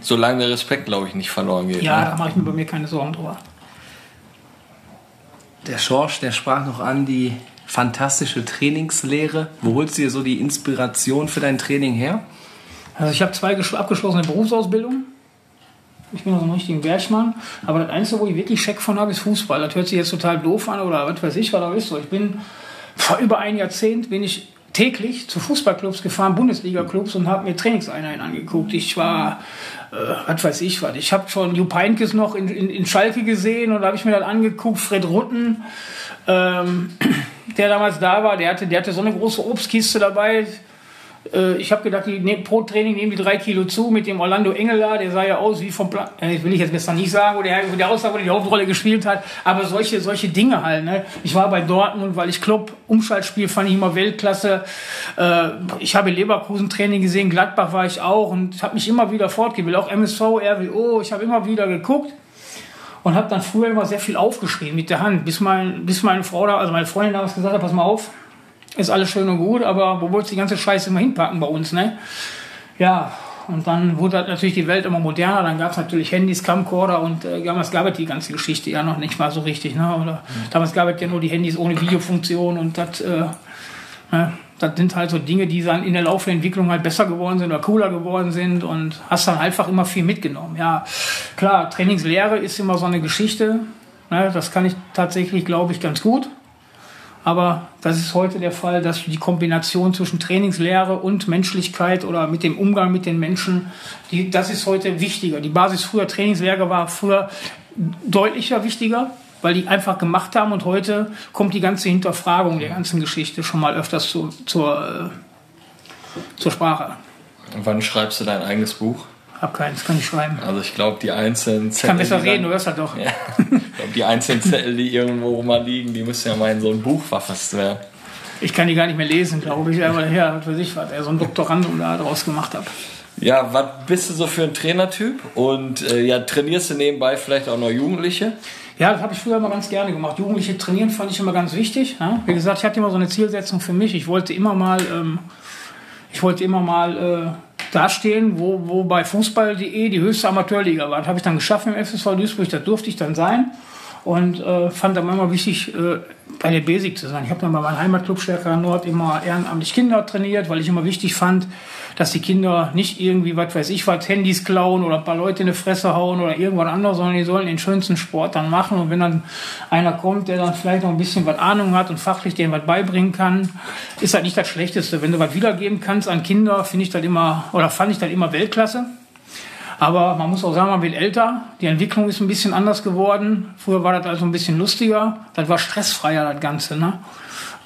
solange der Respekt, glaube ich, nicht verloren geht. Ja, ne? da mache ich mir bei mir keine Sorgen drüber. Der Schorsch, der sprach noch an die fantastische Trainingslehre. Wo holst du dir so die Inspiration für dein Training her? Also ich habe zwei gesch- abgeschlossene Berufsausbildungen. Ich bin noch so ein richtiger Bergmann. Aber das Einzige, wo ich wirklich Scheck von habe, ist Fußball. Das hört sich jetzt total doof an oder was weiß ich, was auch ist so. Ich bin vor über ein Jahrzehnt bin ich täglich zu Fußballclubs gefahren, Bundesliga-Clubs und habe mir Trainingseinheiten angeguckt. Ich war, äh, was weiß ich was. Ich habe schon Jupp Heynckes noch in, in, in Schalke gesehen und da habe ich mir das angeguckt. Fred Rutten, ähm, der damals da war, der hatte, der hatte so eine große Obstkiste dabei. Äh, Ich habe gedacht, die nehmen, pro Training nehmen die drei Kilo zu mit dem Orlando Engel da, der sah ja aus wie vom Plan. Äh, will ich jetzt besser nicht sagen, wo der, wo der aussah, wo die Hauptrolle gespielt hat. Aber solche, solche Dinge halt. Ne? Ich war bei Dortmund, weil ich Klopp Umschaltspiel fand ich immer Weltklasse. Äh, Ich habe Leverkusen Training gesehen, Gladbach war ich auch und habe mich immer wieder fortgebildet. Auch MSV, RWO, ich habe immer wieder geguckt und habe dann früher immer sehr viel aufgeschrieben mit der Hand, bis, mein, bis meine Frau da, also meine Freundin damals gesagt hat, pass mal auf, ist alles schön und gut, aber wo wolltest du die ganze Scheiße immer hinpacken bei uns, ne? Ja, und dann wurde halt natürlich die Welt immer moderner, dann gab es natürlich Handys, Camcorder und äh, damals gab es die ganze Geschichte ja noch nicht mal so richtig, ne? Oder damals gab es ja nur die Handys ohne Videofunktion und das, äh, ne? das sind halt so Dinge, die dann in der Laufe der Entwicklung halt besser geworden sind oder cooler geworden sind und hast dann einfach immer viel mitgenommen. Ja, klar, Trainingslehre ist immer so eine Geschichte. Ne? Das kann ich tatsächlich, glaube ich, ganz gut. Aber das ist heute der Fall, dass die Kombination zwischen Trainingslehre und Menschlichkeit oder mit dem Umgang mit den Menschen, die, das ist heute wichtiger. Die Basis früher Trainingslehre war früher deutlicher wichtiger, weil die einfach gemacht haben und heute kommt die ganze Hinterfragung der ganzen Geschichte schon mal öfters zu, zur, äh, zur Sprache. Wann schreibst du dein eigenes Buch? Hab keins, kann ich schreiben. Also ich glaube, die einzelnen Ich kann Zettel. besser reden, du hörst das doch. Ja, ich glaube, die einzelnen Zettel, die irgendwo mal liegen, die müssen ja mal in so ein Buch verfasst werden. Ich kann die gar nicht mehr lesen, glaube ich. Aber ja, was weiß ich, was er so ein Doktorandum da draus gemacht hat. Ja, was bist du so für ein Trainertyp? Und äh, ja, trainierst du nebenbei vielleicht auch noch Jugendliche? Ja, das habe ich früher immer ganz gerne gemacht. Jugendliche trainieren fand ich immer ganz wichtig. Ja? Wie gesagt, ich hatte immer so eine Zielsetzung für mich. Ich wollte immer mal, ähm, ich wollte immer mal äh, dastehen, wo, wo bei Fußball.de die höchste Amateurliga war. Das habe ich dann geschafft im FSV Duisburg. Da durfte ich dann sein und äh, fand dann immer wichtig, äh, bei der Basic zu sein. Ich habe dann bei meinem Heimatclub Stärker Nord immer ehrenamtlich Kinder trainiert, weil ich immer wichtig fand, dass die Kinder nicht irgendwie, was weiß ich, was Handys klauen oder ein paar Leute in die Fresse hauen oder irgendwas anderes, sondern die sollen den schönsten Sport dann machen. Und wenn dann einer kommt, der dann vielleicht noch ein bisschen was Ahnung hat und fachlich denen was beibringen kann, ist halt nicht das Schlechteste. Wenn du was wiedergeben kannst an Kinder, finde ich das immer, oder fand ich das immer Weltklasse. Aber man muss auch sagen, man wird älter. Die Entwicklung ist ein bisschen anders geworden. Früher war das also ein bisschen lustiger. Das war stressfreier, das Ganze. Ne?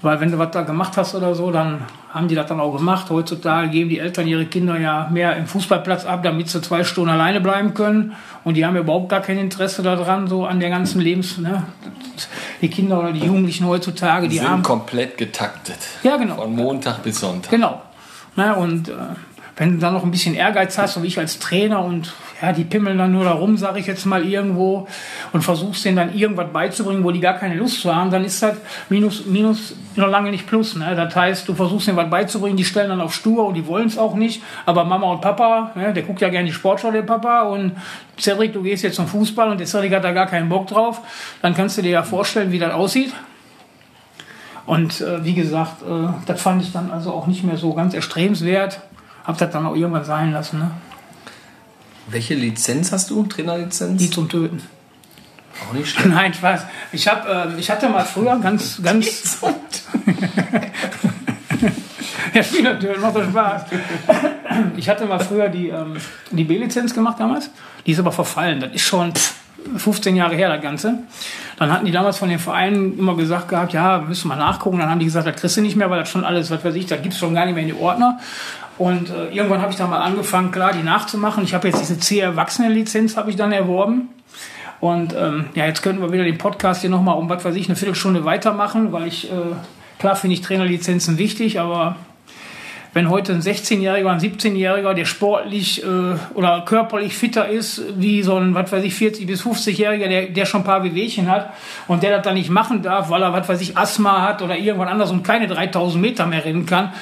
Weil wenn du was da gemacht hast oder so, dann haben die das dann auch gemacht. Heutzutage geben die Eltern ihre Kinder ja mehr im Fußballplatz ab, damit sie zwei Stunden alleine bleiben können. Und die haben überhaupt gar kein Interesse daran, so an der ganzen Lebens... Ne? Die Kinder oder die Jugendlichen heutzutage, die sind haben... komplett getaktet. Ja, genau. Von Montag bis Sonntag. Genau. Na, und äh, wenn du dann noch ein bisschen Ehrgeiz hast, so wie ich als Trainer und ja, die pimmeln dann nur da rum, sage ich jetzt mal irgendwo, und versuchst denen dann irgendwas beizubringen, wo die gar keine Lust zu haben, dann ist das Minus, Minus noch lange nicht Plus. Ne? Das heißt, du versuchst denen was beizubringen, die stellen dann auf stur und die wollen es auch nicht, aber Mama und Papa, ne, der guckt ja gerne die Sportschau, der Papa, und Cedric, du gehst jetzt zum Fußball und der Cedric hat da gar keinen Bock drauf, dann kannst du dir ja vorstellen, wie das aussieht. Und äh, wie gesagt, äh, das fand ich dann also auch nicht mehr so ganz erstrebenswert. Hab das dann auch irgendwann sein lassen. Ne? Welche Lizenz hast du? Trainerlizenz? Die zum Töten. Auch nicht schlecht. Nein, Spaß. Ich, hab, äh, ich hatte mal früher ganz, ganz. ja, töten, macht doch Spaß. Ich hatte mal früher die, ähm, die B-Lizenz gemacht damals. Die ist aber verfallen. Das ist schon pff, 15 Jahre her, das Ganze. Dann hatten die damals von den Vereinen immer gesagt gehabt, ja, müssen wir mal nachgucken. Dann haben die gesagt, das kriegst du nicht mehr, weil das schon alles, was weiß ich, das gibt's schon gar nicht mehr in die Ordner. Und äh, irgendwann habe ich dann mal angefangen, klar, die nachzumachen. Ich habe jetzt diese C-Erwachsene-Lizenz habe ich dann erworben. Und ähm, ja, jetzt könnten wir wieder den Podcast hier nochmal um, was weiß ich, eine Viertelstunde weitermachen, weil ich, äh, klar finde ich Trainerlizenzen wichtig, aber wenn heute ein 16-Jähriger, ein 17-Jähriger, der sportlich äh, oder körperlich fitter ist, wie so ein, was weiß ich, 40- bis 50-Jähriger, der, der schon ein paar Wehwehchen hat und der das dann nicht machen darf, weil er, was weiß ich, Asthma hat oder irgendwann anders und keine 3000 Meter mehr rennen kann,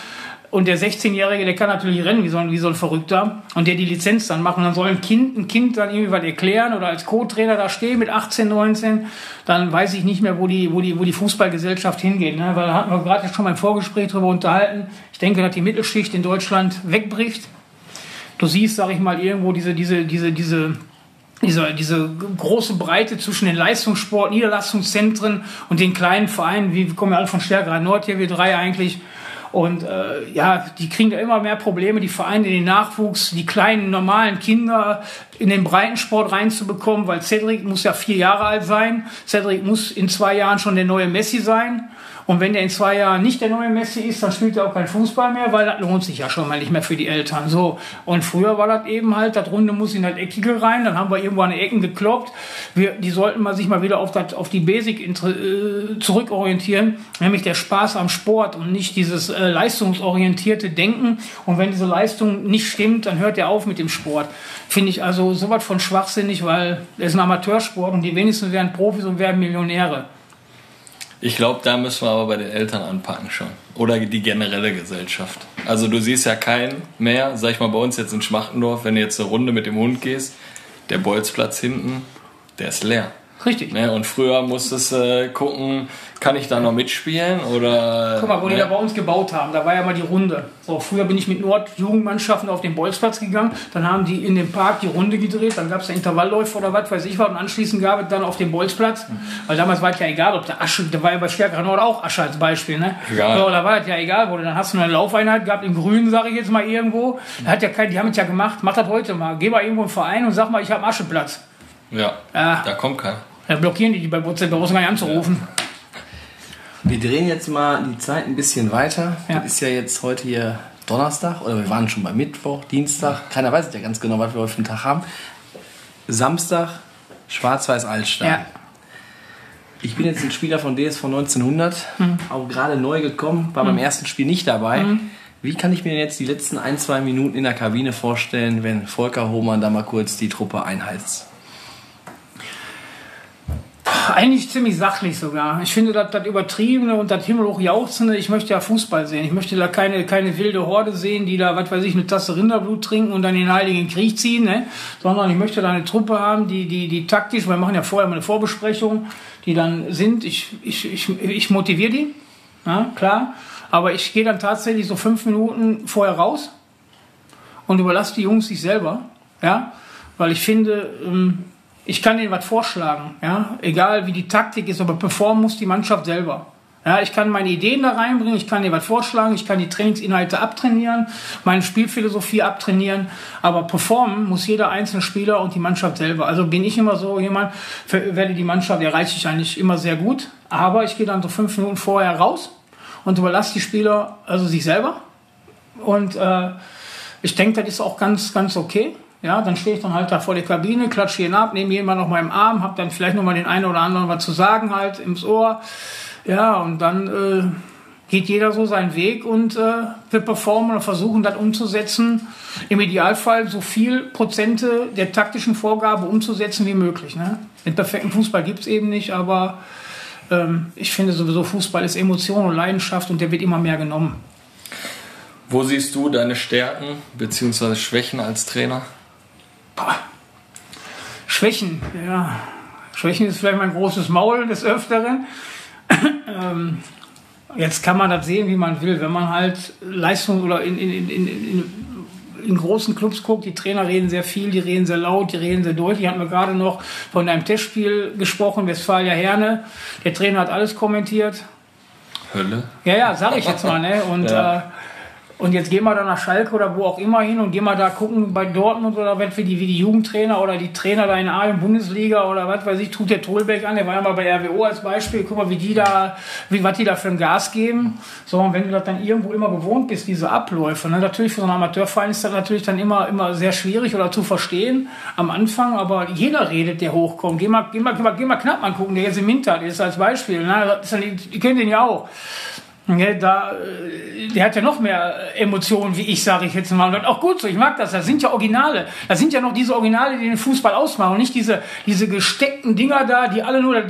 und der 16-Jährige, der kann natürlich rennen wie so, ein, wie so ein Verrückter. Und der die Lizenz dann machen. dann soll ein Kind, ein Kind dann irgendwie was erklären oder als Co-Trainer da stehen mit 18, 19. Dann weiß ich nicht mehr, wo die, wo die, wo die Fußballgesellschaft hingeht. Ne? Weil da hatten wir gerade schon beim Vorgespräch drüber unterhalten. Ich denke, dass die Mittelschicht in Deutschland wegbricht. Du siehst, sag ich mal, irgendwo diese, diese, diese, diese, diese, diese große Breite zwischen den Leistungssport, Niederlassungszentren und den kleinen Vereinen, wie wir kommen ja alle von Stärkerer Nord hier, wir drei eigentlich, und äh, ja, die kriegen da immer mehr Probleme, die Vereine, den Nachwuchs, die kleinen normalen Kinder in den Breitensport reinzubekommen, weil Cedric muss ja vier Jahre alt sein. Cedric muss in zwei Jahren schon der neue Messi sein. Und wenn der in zwei Jahren nicht der neue Messi ist, dann spielt er auch kein Fußball mehr, weil das lohnt sich ja schon mal nicht mehr für die Eltern. So. Und früher war das eben halt, das Runde muss in das Eckige rein, dann haben wir irgendwo an Ecken gekloppt. Wir, die sollten mal sich mal wieder auf, das, auf die Basic äh, zurückorientieren, nämlich der Spaß am Sport und nicht dieses äh, leistungsorientierte Denken. Und wenn diese Leistung nicht stimmt, dann hört er auf mit dem Sport. Finde ich also sowas von schwachsinnig, weil es ist ein Amateursport und die wenigsten werden Profis und werden Millionäre. Ich glaube, da müssen wir aber bei den Eltern anpacken schon. Oder die generelle Gesellschaft. Also du siehst ja keinen mehr, sag ich mal bei uns jetzt in Schmachtendorf, wenn du jetzt eine Runde mit dem Hund gehst, der Bolzplatz hinten, der ist leer. Richtig. Ne? Und früher musstest du äh, gucken, kann ich da noch mitspielen oder. Guck mal, wo ne? die da bei uns gebaut haben, da war ja mal die Runde. So, früher bin ich mit Nord-Jugendmannschaften auf den Bolzplatz gegangen, dann haben die in dem Park die Runde gedreht, dann gab es Intervallläufe oder was weiß ich was und anschließend gab es dann auf dem Bolzplatz, weil damals war es ja egal, ob der Asche, da war ja bei Stärkerer Nord auch Asche als Beispiel, ne? Egal. So, da war es ja egal, wo du, dann hast du eine Laufeinheit gehabt im Grünen, sage ich jetzt mal irgendwo, da hat ja kein, die haben es ja gemacht, mach das heute mal, geh mal irgendwo im Verein und sag mal, ich habe Ascheplatz. Ja, Ja. da kommt keiner. Da blockieren die die bei WhatsApp, da brauchst du gar nicht anzurufen. Wir drehen jetzt mal die Zeit ein bisschen weiter. Ja. Das ist ja jetzt heute hier Donnerstag oder wir waren schon bei Mittwoch, Dienstag. Keiner weiß ja ganz genau, was wir heute für einen Tag haben. Samstag, Schwarz-Weiß Altstadt. Ja. Ich bin jetzt ein Spieler von DSV 1900, Mhm. auch gerade neu gekommen, war beim ersten Spiel nicht dabei. Wie kann ich mir jetzt die letzten ein, zwei Minuten in der Kabine vorstellen, wenn Volker Hohmann da mal kurz die Truppe einheizt? Eigentlich ziemlich sachlich sogar. Ich finde das, das Übertriebene und das himmelhoch Jauchzende, ich möchte ja Fußball sehen. Ich möchte da keine, keine wilde Horde sehen, die da, was weiß ich, eine Tasse Rinderblut trinken und dann den Heiligen Krieg ziehen, ne? sondern ich möchte da eine Truppe haben, die, die, die taktisch, wir machen ja vorher mal eine Vorbesprechung, die dann sind, ich, ich, ich, ich motiviere die, ja, klar, aber ich gehe dann tatsächlich so fünf Minuten vorher raus und überlasse die Jungs sich selber, ja, weil ich finde, ähm, ich kann denen was vorschlagen, ja, egal wie die Taktik ist, aber performen muss die Mannschaft selber. Ja, ich kann meine Ideen da reinbringen, ich kann dir was vorschlagen, ich kann die Trainingsinhalte abtrainieren, meine Spielphilosophie abtrainieren, aber performen muss jeder einzelne Spieler und die Mannschaft selber. Also bin ich immer so jemand, werde die Mannschaft erreiche ich eigentlich immer sehr gut, aber ich gehe dann so fünf Minuten vorher raus und überlasse die Spieler also sich selber und äh, ich denke, das ist auch ganz, ganz okay. Ja, dann stehe ich dann halt da vor der Kabine, klatsche jeden ab, nehme mal noch mal im Arm, habe dann vielleicht noch mal den einen oder anderen was zu sagen halt ins Ohr. Ja, und dann geht jeder so seinen Weg und äh, wir performen oder versuchen das umzusetzen. Im Idealfall so viel Prozente der taktischen Vorgabe umzusetzen wie möglich. Ne? Den perfekten Fußball gibt es eben nicht, aber ähm, ich finde sowieso Fußball ist Emotion und Leidenschaft und der wird immer mehr genommen. Wo siehst du deine Stärken bzw. Schwächen als Trainer? Boah. Schwächen, ja. Schwächen ist vielleicht mein großes Maul des Öfteren. ähm, jetzt kann man das sehen, wie man will. Wenn man halt Leistung oder in, in, in, in, in großen Clubs guckt, die Trainer reden sehr viel, die reden sehr laut, die reden sehr deutlich. Hatten wir gerade noch von einem Testspiel gesprochen, Westfalia Herne. Der Trainer hat alles kommentiert. Hölle. Ja, ja, sag ich jetzt mal, ne? Und Ja. äh, und jetzt gehen wir da nach Schalke oder wo auch immer hin und gehen wir da gucken bei Dortmund oder was wie die, wie die Jugendtrainer oder die Trainer da in der A-Bundesliga oder was weiß ich, tut der Tolbeck an, der war ja mal bei RWO als Beispiel, guck mal, wie die da, wie, was die da für ein Gas geben. So, und wenn du das dann irgendwo immer gewohnt bist, diese Abläufe, ne, natürlich für so einen Amateurverein ist das natürlich dann immer, immer sehr schwierig oder zu verstehen am Anfang, aber jeder redet, der hochkommt. Geh mal, geh mal, geh mal, geh mal Knappmann gucken, der jetzt im Winter ist als Beispiel, ne, das ist dann, ihr kennt den ja auch. Ja, da, äh, der hat ja noch mehr äh, Emotionen wie ich, sage ich jetzt mal. Und auch gut so, ich mag das. Das sind ja Originale. Das sind ja noch diese Originale, die den Fußball ausmachen. Und nicht diese, diese gesteckten Dinger da, die alle nur,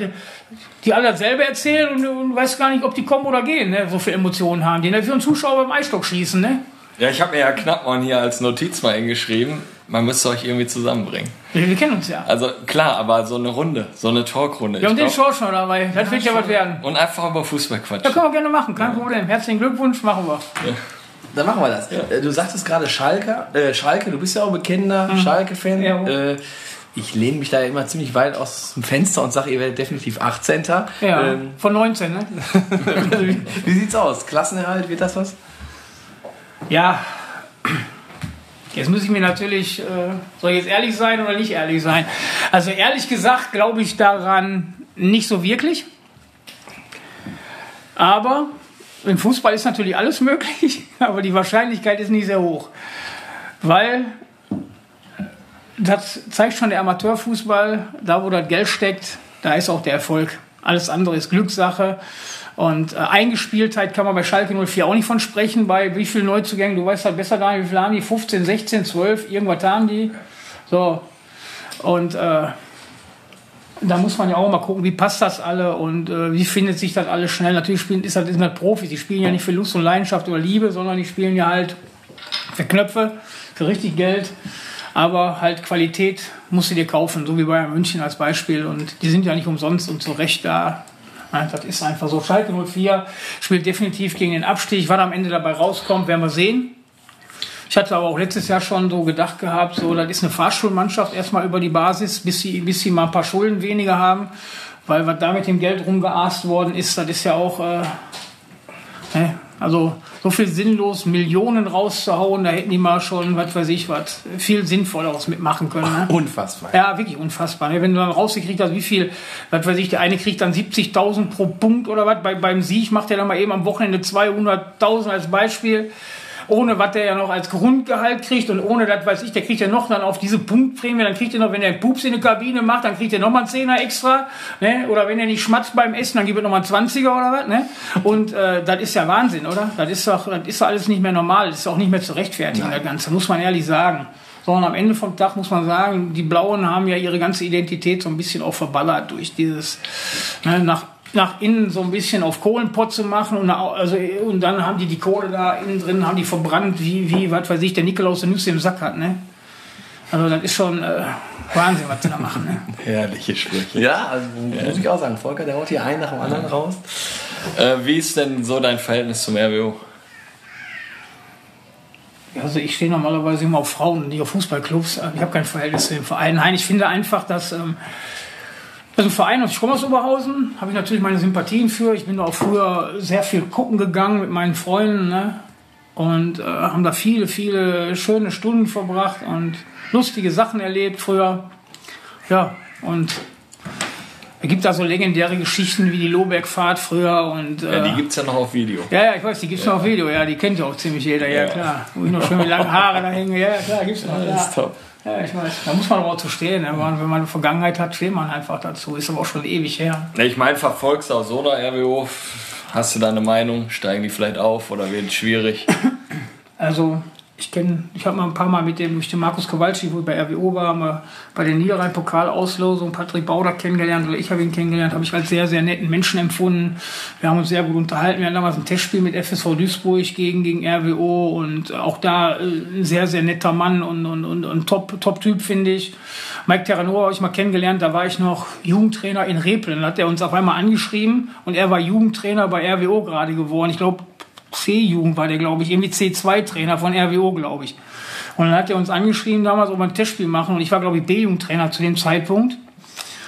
die alle dasselbe erzählen und du weißt gar nicht, ob die kommen oder gehen, ne? so viele Emotionen haben. Die ne? für einen Zuschauer beim Eisstock schießen, ne? Ja, ich habe mir ja Knappmann hier als Notiz mal hingeschrieben. Man müsste euch irgendwie zusammenbringen. Wir, wir kennen uns ja. Also klar, aber so eine Runde, so eine Talkrunde. Ja, und Ich den Schorsch noch dabei. Das wird ja was werden. und einfach über Fußball Ja, quatschen. können wir gerne machen, kein Problem. Herzlichen Glückwunsch, machen wir. Dann machen wir das. Äh, Du sagtest gerade Schalke, äh, Schalke, du bist ja auch bekennender Schalke-Fan. Mhm. Ja. Äh, ich lehne mich da immer ziemlich weit aus dem Fenster und sage, ihr werdet definitiv 18. Ja, Ähm, von 19, ne? wie, wie sieht's aus? Klassenerhalt, wird das was? Ja, jetzt muss ich mir natürlich, äh, soll ich jetzt ehrlich sein oder nicht ehrlich sein? Also ehrlich gesagt glaube ich daran nicht so wirklich. Aber im Fußball ist natürlich alles möglich, aber die Wahrscheinlichkeit ist nicht sehr hoch. Weil das zeigt schon der Amateurfußball, da wo das Geld steckt, da ist auch der Erfolg. Alles andere ist Glückssache. Und äh, Eingespieltheit kann man bei Schalke 04 auch nicht von sprechen. Bei wie vielen Neuzugängen, du weißt halt besser nicht, wie viele haben die? 15, 16, 12, irgendwas haben die. So. Und äh, da muss man ja auch mal gucken, wie passt das alle und äh, wie findet sich das alles schnell. Natürlich spielen, ist das, ist das Profis, die spielen ja nicht für Lust und Leidenschaft oder Liebe, sondern die spielen ja halt für Knöpfe, für richtig Geld. Aber halt Qualität musst du dir kaufen, so wie Bayern München als Beispiel. Und die sind ja nicht umsonst und zu Recht da. Das ist einfach so. Schalke 04 spielt definitiv gegen den Abstieg. Was am Ende dabei rauskommt, werden wir sehen. Ich hatte aber auch letztes Jahr schon so gedacht gehabt, so, das ist eine Fahrschulmannschaft erstmal über die Basis, bis sie, bis sie mal ein paar Schulden weniger haben. Weil was da mit dem Geld rumgeaßt worden ist, das ist ja auch, äh, ne? Also so viel sinnlos Millionen rauszuhauen, da hätten die mal schon, was weiß ich, was viel Sinnvolleres mitmachen können. Ne? Unfassbar. Ja, wirklich unfassbar. ne? Wenn du dann rausgekriegt hast, wie viel, was weiß ich, der eine kriegt dann 70.000 pro Punkt oder was. Bei, beim Sieg macht er dann mal eben am Wochenende 200.000 als Beispiel. Ohne was der ja noch als Grundgehalt kriegt und ohne das weiß ich, der kriegt ja noch dann auf diese Punktprämie, dann kriegt er noch, wenn er Pups in der Kabine macht, dann kriegt er noch mal einen Zehner extra, ne? Oder wenn er nicht schmatzt beim Essen, dann gibt er noch mal einen 20er oder was, ne? Und äh, das ist ja Wahnsinn, oder? Das ist doch, das ist doch alles nicht mehr normal, das ist auch nicht mehr zu rechtfertigen, das Ganze, muss man ehrlich sagen. Sondern am Ende vom Tag muss man sagen, die Blauen haben ja ihre ganze Identität so ein bisschen auch verballert durch dieses ne, nach, nach innen so ein bisschen auf Kohlenpott zu machen und, also, und dann haben die die Kohle da innen drin, haben die verbrannt, wie, wie was weiß ich, der Nikolaus der Nüsse im Sack hat. Ne? Also das ist schon äh, Wahnsinn, was sie da machen. Ne? Herrliche Sprüche. Ja, also, muss ich auch sagen. Volker, der haut hier einen nach dem anderen raus. Äh, wie ist denn so dein Verhältnis zum RWO? Also ich stehe normalerweise immer auf Frauen, nicht auf Fußballclubs. Ich habe kein Verhältnis zu den Vereinen. Nein, ich finde einfach, dass ähm, also ein Verein, ich komme aus Oberhausen, habe ich natürlich meine Sympathien für. Ich bin da auch früher sehr viel gucken gegangen mit meinen Freunden ne? und äh, haben da viele, viele schöne Stunden verbracht und lustige Sachen erlebt früher. Ja, und es gibt da so legendäre Geschichten wie die Lobergfahrt früher und Ja, äh, die gibt's ja noch auf Video. ja, ja, ich weiß, die gibt's noch auf Video, ja, die kennt ja auch ziemlich jeder, ja, Ja. klar. Wo ich noch schön mit langen Haare da hänge, ja, klar, gibt's noch. Ja, top. Ja ich weiß, da muss man aber auch zu stehen, ne? wenn man wenn man eine Vergangenheit hat, steht man einfach dazu, ist aber auch schon ewig her. Ich meine, verfolgst du auch so einer RWO? Hast du da eine Meinung? Steigen die vielleicht auf oder wird es schwierig? Also ich kenne, ich habe mal ein paar Mal mit dem, durch den Markus Kowalski, wo ich bei RWO war, mal bei der Niederrhein-Pokalauslosung Patrick Bauder kennengelernt oder ich habe ihn kennengelernt, habe ich als sehr, sehr netten Menschen empfunden. Wir haben uns sehr gut unterhalten. Wir hatten damals ein Testspiel mit FSV Duisburg gegen, gegen RWO und auch da äh, ein sehr, sehr netter Mann und, und, und, und Top-Typ, Top finde ich. Mike Terranova habe ich mal kennengelernt, da war ich noch Jugendtrainer in Replen. Dann hat er uns auf einmal angeschrieben und er war Jugendtrainer bei RWO gerade geworden. Ich glaube, C-Jugend war der, glaube ich, irgendwie C2-Trainer von RWO, glaube ich. Und dann hat er uns angeschrieben damals, ob wir ein Testspiel machen. Und ich war, glaube ich, B-Jugendtrainer zu dem Zeitpunkt.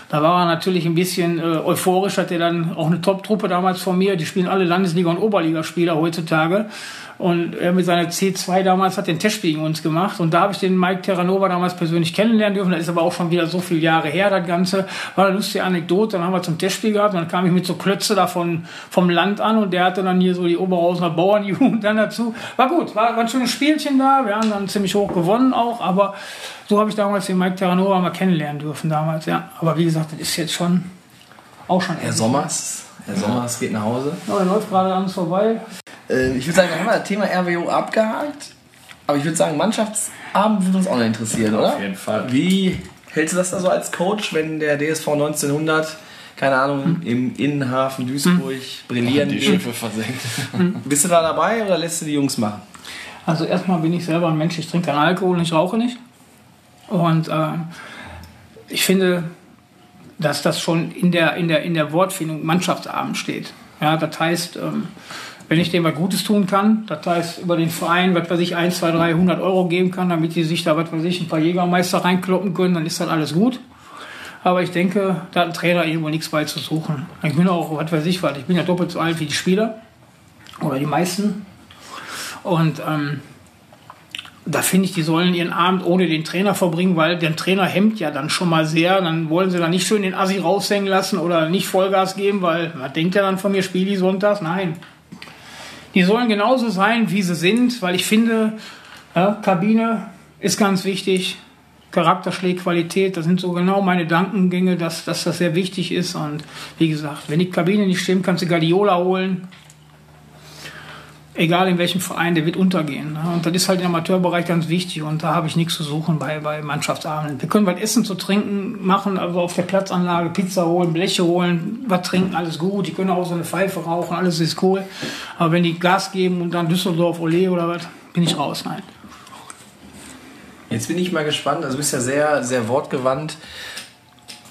Da war er natürlich ein bisschen äh, euphorisch, hat er dann auch eine Top-Truppe damals von mir. Die spielen alle Landesliga- und Oberligaspieler heutzutage. Und er mit seiner C2 damals hat den Testspiel gegen uns gemacht. Und da habe ich den Mike Terranova damals persönlich kennenlernen dürfen. Das ist aber auch schon wieder so viele Jahre her, das Ganze. War eine lustige Anekdote. Dann haben wir zum Testspiel gehabt. Und dann kam ich mit so Klötze da von, vom Land an. Und der hatte dann hier so die Oberhausener Bauernjugend dann dazu. War gut, war, war ein schönes Spielchen da. Wir haben dann ziemlich hoch gewonnen auch. Aber so habe ich damals den Mike Terranova mal kennenlernen dürfen damals. Ja. Aber wie gesagt, das ist jetzt schon auch schon. Herr Sommers, Herr Sommers geht nach Hause. Ja, er läuft gerade an uns vorbei. Äh, ich würde sagen, wir haben das Thema RWO abgehakt. Aber ich würde sagen, Mannschaftsabend würde uns auch noch interessieren, oder? Auf jeden Fall. Wie hältst du das da so als Coach, wenn der DSV 1900, keine Ahnung, im Innenhafen Duisburg brillieren Die geht? Schiffe versenkt. Bist du da dabei oder lässt du die Jungs machen? Also erstmal bin ich selber ein Mensch, ich trinke keinen Alkohol und ich rauche nicht. Und ähm, ich finde, dass das schon in der, in der, in der Wortfindung Mannschaftsabend steht. Ja, das heißt, ähm, wenn ich dem was Gutes tun kann, das heißt über den Verein, was weiß ich, 1, 2, 3, 100 Euro geben kann, damit die sich da, was weiß ich, ein paar Jägermeister reinkloppen können, dann ist das alles gut. Aber ich denke, da hat ein Trainer irgendwo nichts bei zu suchen. Ich bin auch, was weiß ich was, ich bin ja doppelt so alt wie die Spieler. Oder die meisten. Und ähm, da finde ich, die sollen ihren Abend ohne den Trainer verbringen, weil der Trainer hemmt ja dann schon mal sehr. Dann wollen sie da nicht schön den Assi raushängen lassen oder nicht Vollgas geben, weil was denkt er dann von mir, spiel die sonntags? Nein. Die sollen genauso sein, wie sie sind, weil ich finde, ja, Kabine ist ganz wichtig. Charakter schlägt Qualität, das sind so genau meine Gedankengänge, dass, dass das sehr wichtig ist. Und wie gesagt, wenn die Kabine nicht stimmt, kannst du Guardiola holen egal in welchem Verein, der wird untergehen. Ne? Und das ist halt im Amateurbereich ganz wichtig und da habe ich nichts zu suchen bei, bei Mannschaftsabenden. Wir können was essen zu trinken machen, also auf der Platzanlage Pizza holen, Bleche holen, was trinken, alles gut. Die können auch so eine Pfeife rauchen, alles ist cool. Aber wenn die Gas geben und dann Düsseldorf, Ole oder was, bin ich raus. Nein. Jetzt bin ich mal gespannt. Also du bist ja sehr, sehr wortgewandt.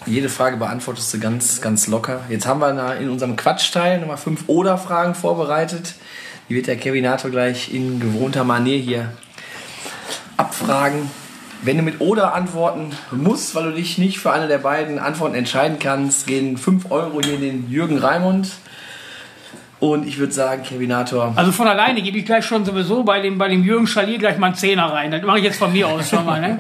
Jede Frage beantwortest du ganz, ganz locker. Jetzt haben wir in unserem Quatschteil nochmal fünf Oder-Fragen vorbereitet. Die wird der Kevinator gleich in gewohnter Manier hier abfragen. Wenn du mit Oder antworten musst, weil du dich nicht für eine der beiden Antworten entscheiden kannst, gehen 5 Euro hier in den Jürgen Raimund. Und ich würde sagen, Kevinator, Also von alleine gebe ich gleich schon sowieso bei dem, bei dem Jürgen Schalier gleich mal einen Zehner rein. Das mache ich jetzt von mir aus schon mal. Ne?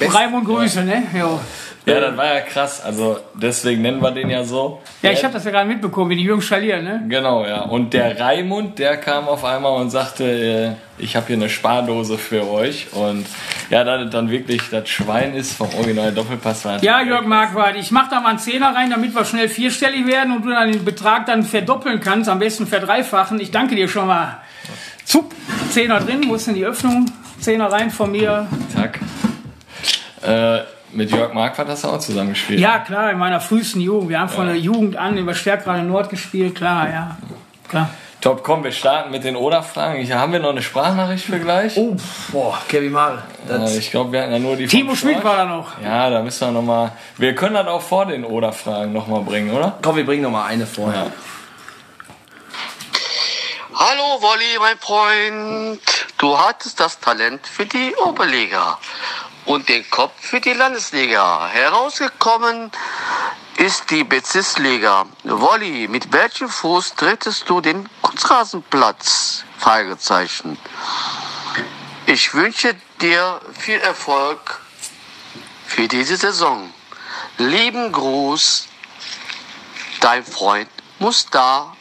Raimund Grüße, ne? Jo. Ja, das war ja krass. Also deswegen nennen wir den ja so. Ja, ich habe das ja gerade mitbekommen, wie die Jürgen Schalier, ne? Genau, ja. Und der Raimund, der kam auf einmal und sagte, äh, ich habe hier eine Spardose für euch. Und ja, da das dann wirklich das Schwein ist vom Original Doppelpass war. Ja, Jörg Marquardt, ich mache da mal einen Zehner rein, damit wir schnell vierstellig werden und du dann den Betrag dann verdoppeln kannst, am besten verdreifachen. Ich danke dir schon mal. Zup, Zehner drin, wo ist denn die Öffnung? Zehner rein von mir. Zack. Äh, mit Jörg Marquardt hast du auch zusammen gespielt. Ja, klar, in meiner frühesten Jugend. Wir haben von der Jugend an über Stärkrade Nord gespielt, klar, ja. Klar. Top, komm, wir starten mit den Oder-Fragen. Hier haben wir noch eine Sprachnachricht für gleich. oh, boah, Kevin Mal. Äh, ich glaube, wir hatten ja nur die Timo Schmidt war da noch. Ja, da müssen wir nochmal. Wir können das auch vor den Oder-Fragen nochmal bringen, oder? komm, wir bringen noch mal eine vorher. Hallo Wolli, mein Freund. Du hattest das Talent für die Oberliga und den Kopf für die Landesliga. Herausgekommen ist die Bezirksliga. Wolli, mit welchem Fuß trittest du den Kunstrasenplatz? Fragezeichen. Ich wünsche dir viel Erfolg für diese Saison. Lieben Gruß, dein Freund Mustar.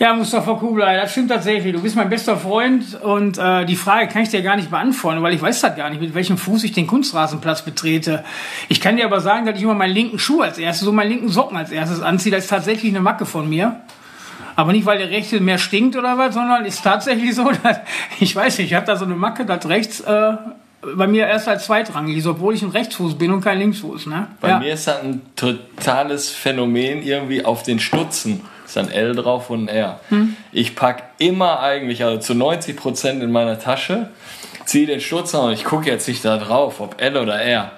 Ja, Mustafa Kublai, das stimmt tatsächlich. Du bist mein bester Freund und äh, die Frage kann ich dir gar nicht beantworten, weil ich weiß das gar nicht, mit welchem Fuß ich den Kunstrasenplatz betrete. Ich kann dir aber sagen, dass ich immer meinen linken Schuh als erstes, so meinen linken Socken als erstes anziehe. Das ist tatsächlich eine Macke von mir. Aber nicht, weil der rechte mehr stinkt oder was, sondern ist tatsächlich so, dass, ich weiß nicht, ich habe da so eine Macke, dass rechts äh, bei mir erst als zweitrangig ist, obwohl ich ein Rechtsfuß bin und kein Linksfuß. Ne? Bei ja. mir ist das ein totales Phänomen irgendwie auf den Stutzen. Ist ein L drauf und ein R. Hm. Ich pack immer eigentlich, also zu 90 Prozent in meiner Tasche, ziehe den Stutzen und ich gucke jetzt nicht da drauf, ob L oder R.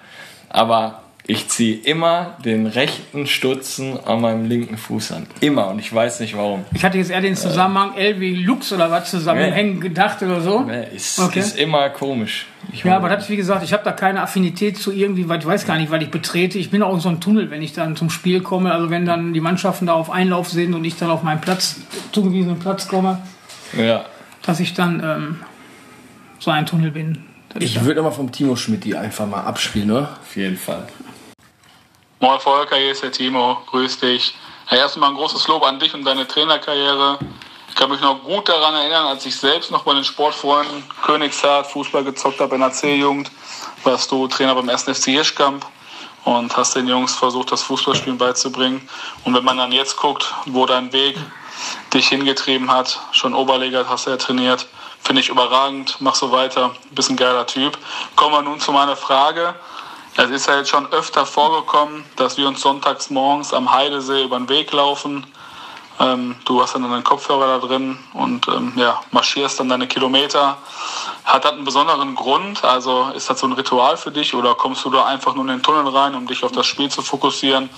Aber ich ziehe immer den rechten Stutzen an meinem linken Fuß an. Immer. Und ich weiß nicht warum. Ich hatte jetzt eher den Zusammenhang L wie Lux oder was zusammenhängen gedacht oder so. Nee, Ist, Okay. ist immer komisch. Ich Ja, aber das, wie gesagt, ich habe da keine Affinität zu irgendwie, weil ich weiß gar nicht, weil ich betrete. Ich bin auch in so einem Tunnel, wenn ich dann zum Spiel komme. Also wenn dann die Mannschaften da auf Einlauf sind und ich dann auf meinen Platz, zugewiesenen Platz komme, ja. dass ich dann ähm, so ein Tunnel bin. Ich würde nochmal vom Timo Schmidt die einfach mal abspielen, ne? Auf jeden Fall. Moin Volker, hier ist der Timo, grüß dich. Erstmal ein großes Lob an dich und deine Trainerkarriere. Ich kann mich noch gut daran erinnern, als ich selbst noch bei den Sportfreunden Königshardt Fußball gezockt habe in der C-Jugend, warst du Trainer beim 1. FC Hirschkamp und hast den Jungs versucht, das Fußballspielen beizubringen. Und wenn man dann jetzt guckt, wo dein Weg dich hingetrieben hat, schon Oberliga hast du ja trainiert, finde ich überragend, mach so weiter, bist ein geiler Typ. Kommen wir nun zu meiner Frage. Es ist ja jetzt schon öfter vorgekommen, dass wir uns sonntags morgens am Heidesee über den Weg laufen. Ähm, du hast dann deinen Kopfhörer da drin und ähm, ja, marschierst dann deine Kilometer. Hat das einen besonderen Grund? Also ist das so ein Ritual für dich oder kommst du da einfach nur in den Tunnel rein, um dich auf das Spiel zu fokussieren?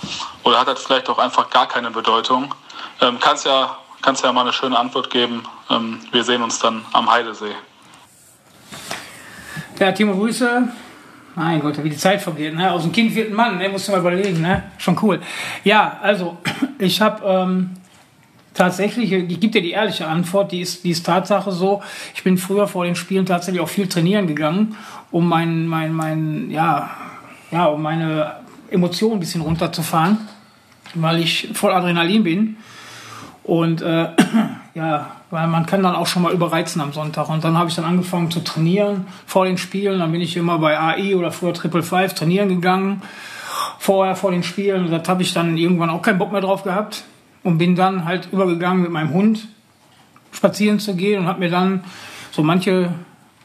Oder hat das vielleicht auch einfach gar keine Bedeutung? Ähm, kannst ja kannst ja mal eine schöne Antwort geben. Ähm, wir sehen uns dann am Heidesee. Ja, Timo Grüße. Mein Gott, wie die Zeit vergeht. Ne? Aus dem Kind wird ein Mann, ne? musst du mal überlegen. Ne? Schon cool. Ja, also, ich habe ähm, tatsächlich, ich gebe dir die ehrliche Antwort, die ist, die ist Tatsache so. Ich bin früher vor den Spielen tatsächlich auch viel trainieren gegangen, um mein, mein, mein, ja, ja, um meine Emotionen ein bisschen runterzufahren, weil ich voll Adrenalin bin. Und äh, ja, weil man kann dann auch schon mal überreizen am Sonntag. Und dann habe ich dann angefangen zu trainieren vor den Spielen. Dann bin ich immer bei AI oder früher Triple Five trainieren gegangen. Vorher vor den Spielen. Und das habe ich dann irgendwann auch keinen Bock mehr drauf gehabt. Und bin dann halt übergegangen mit meinem Hund spazieren zu gehen und habe mir dann so manche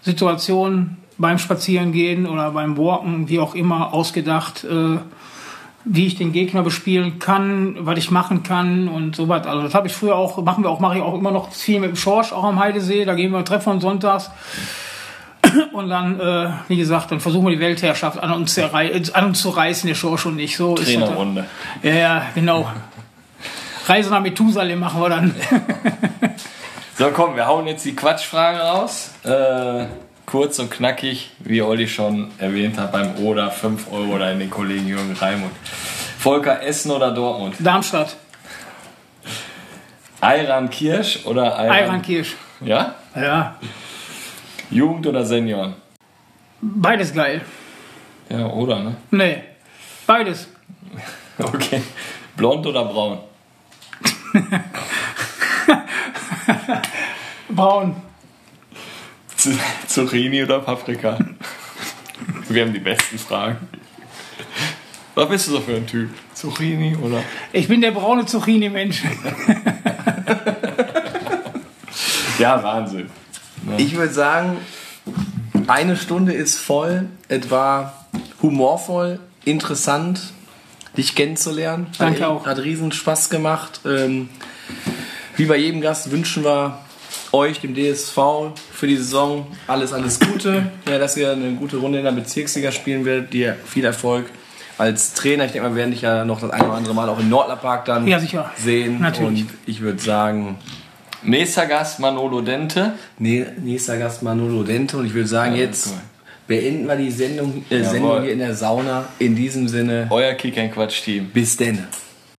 Situationen beim Spazierengehen oder beim Walken, wie auch immer, ausgedacht, äh, wie ich den Gegner bespielen kann, was ich machen kann und so was. Also das habe ich früher auch, machen wir auch, mache ich auch immer noch viel mit dem Schorsch, auch am Heidesee. Da gehen wir treffen uns sonntags. Und dann, äh, wie gesagt, dann versuchen wir die Weltherrschaft an uns, zu errei- an uns zu reißen, der Schorsch und ich. So. Trainerrunde. Ja, ja, genau. Reise nach Methusalem machen wir dann. So, komm, wir hauen jetzt die Quatschfragen raus. Äh, kurz und knackig, wie Olli schon erwähnt hat, beim Oder 5 Euro oder in den Kollegen Jürgen Raimund. Volker, Essen oder Dortmund? Darmstadt, Ayran Kirsch oder Ayran? Eirenkirch. Ja? Ja, Jugend oder Senioren? beides geil. Ja, oder, ne? Nee, beides. Okay. Blond oder braun? Braun. Zucchini oder Paprika? Wir haben die besten Fragen. Was bist du so für ein Typ? Zucchini oder? Ich bin der braune Zucchini-Mensch. Ja, Wahnsinn. Ich würde sagen, eine Stunde ist voll. Es war humorvoll, interessant, dich kennenzulernen. Danke hat, auch. Hat riesen Spaß gemacht. Ähm, wie bei jedem Gast wünschen wir euch, dem DSV, für die Saison alles, alles Gute. Ja, dass ihr eine gute Runde in der Bezirksliga spielen werdet. Dir viel Erfolg als Trainer. Ich denke mal, wir werden dich ja noch das eine oder andere Mal auch im Nordlerpark dann Ja, sicher. sehen. Natürlich. Und ich würde sagen, Nächster Gast Manolo Dente. Nee, nächster Gast Manolo Dente und ich würde sagen, Ja, jetzt cool. beenden wir die Sendung, äh. Sendung hier in der Sauna. In diesem Sinne, Euer Kick and Quatsch Team. bis denn.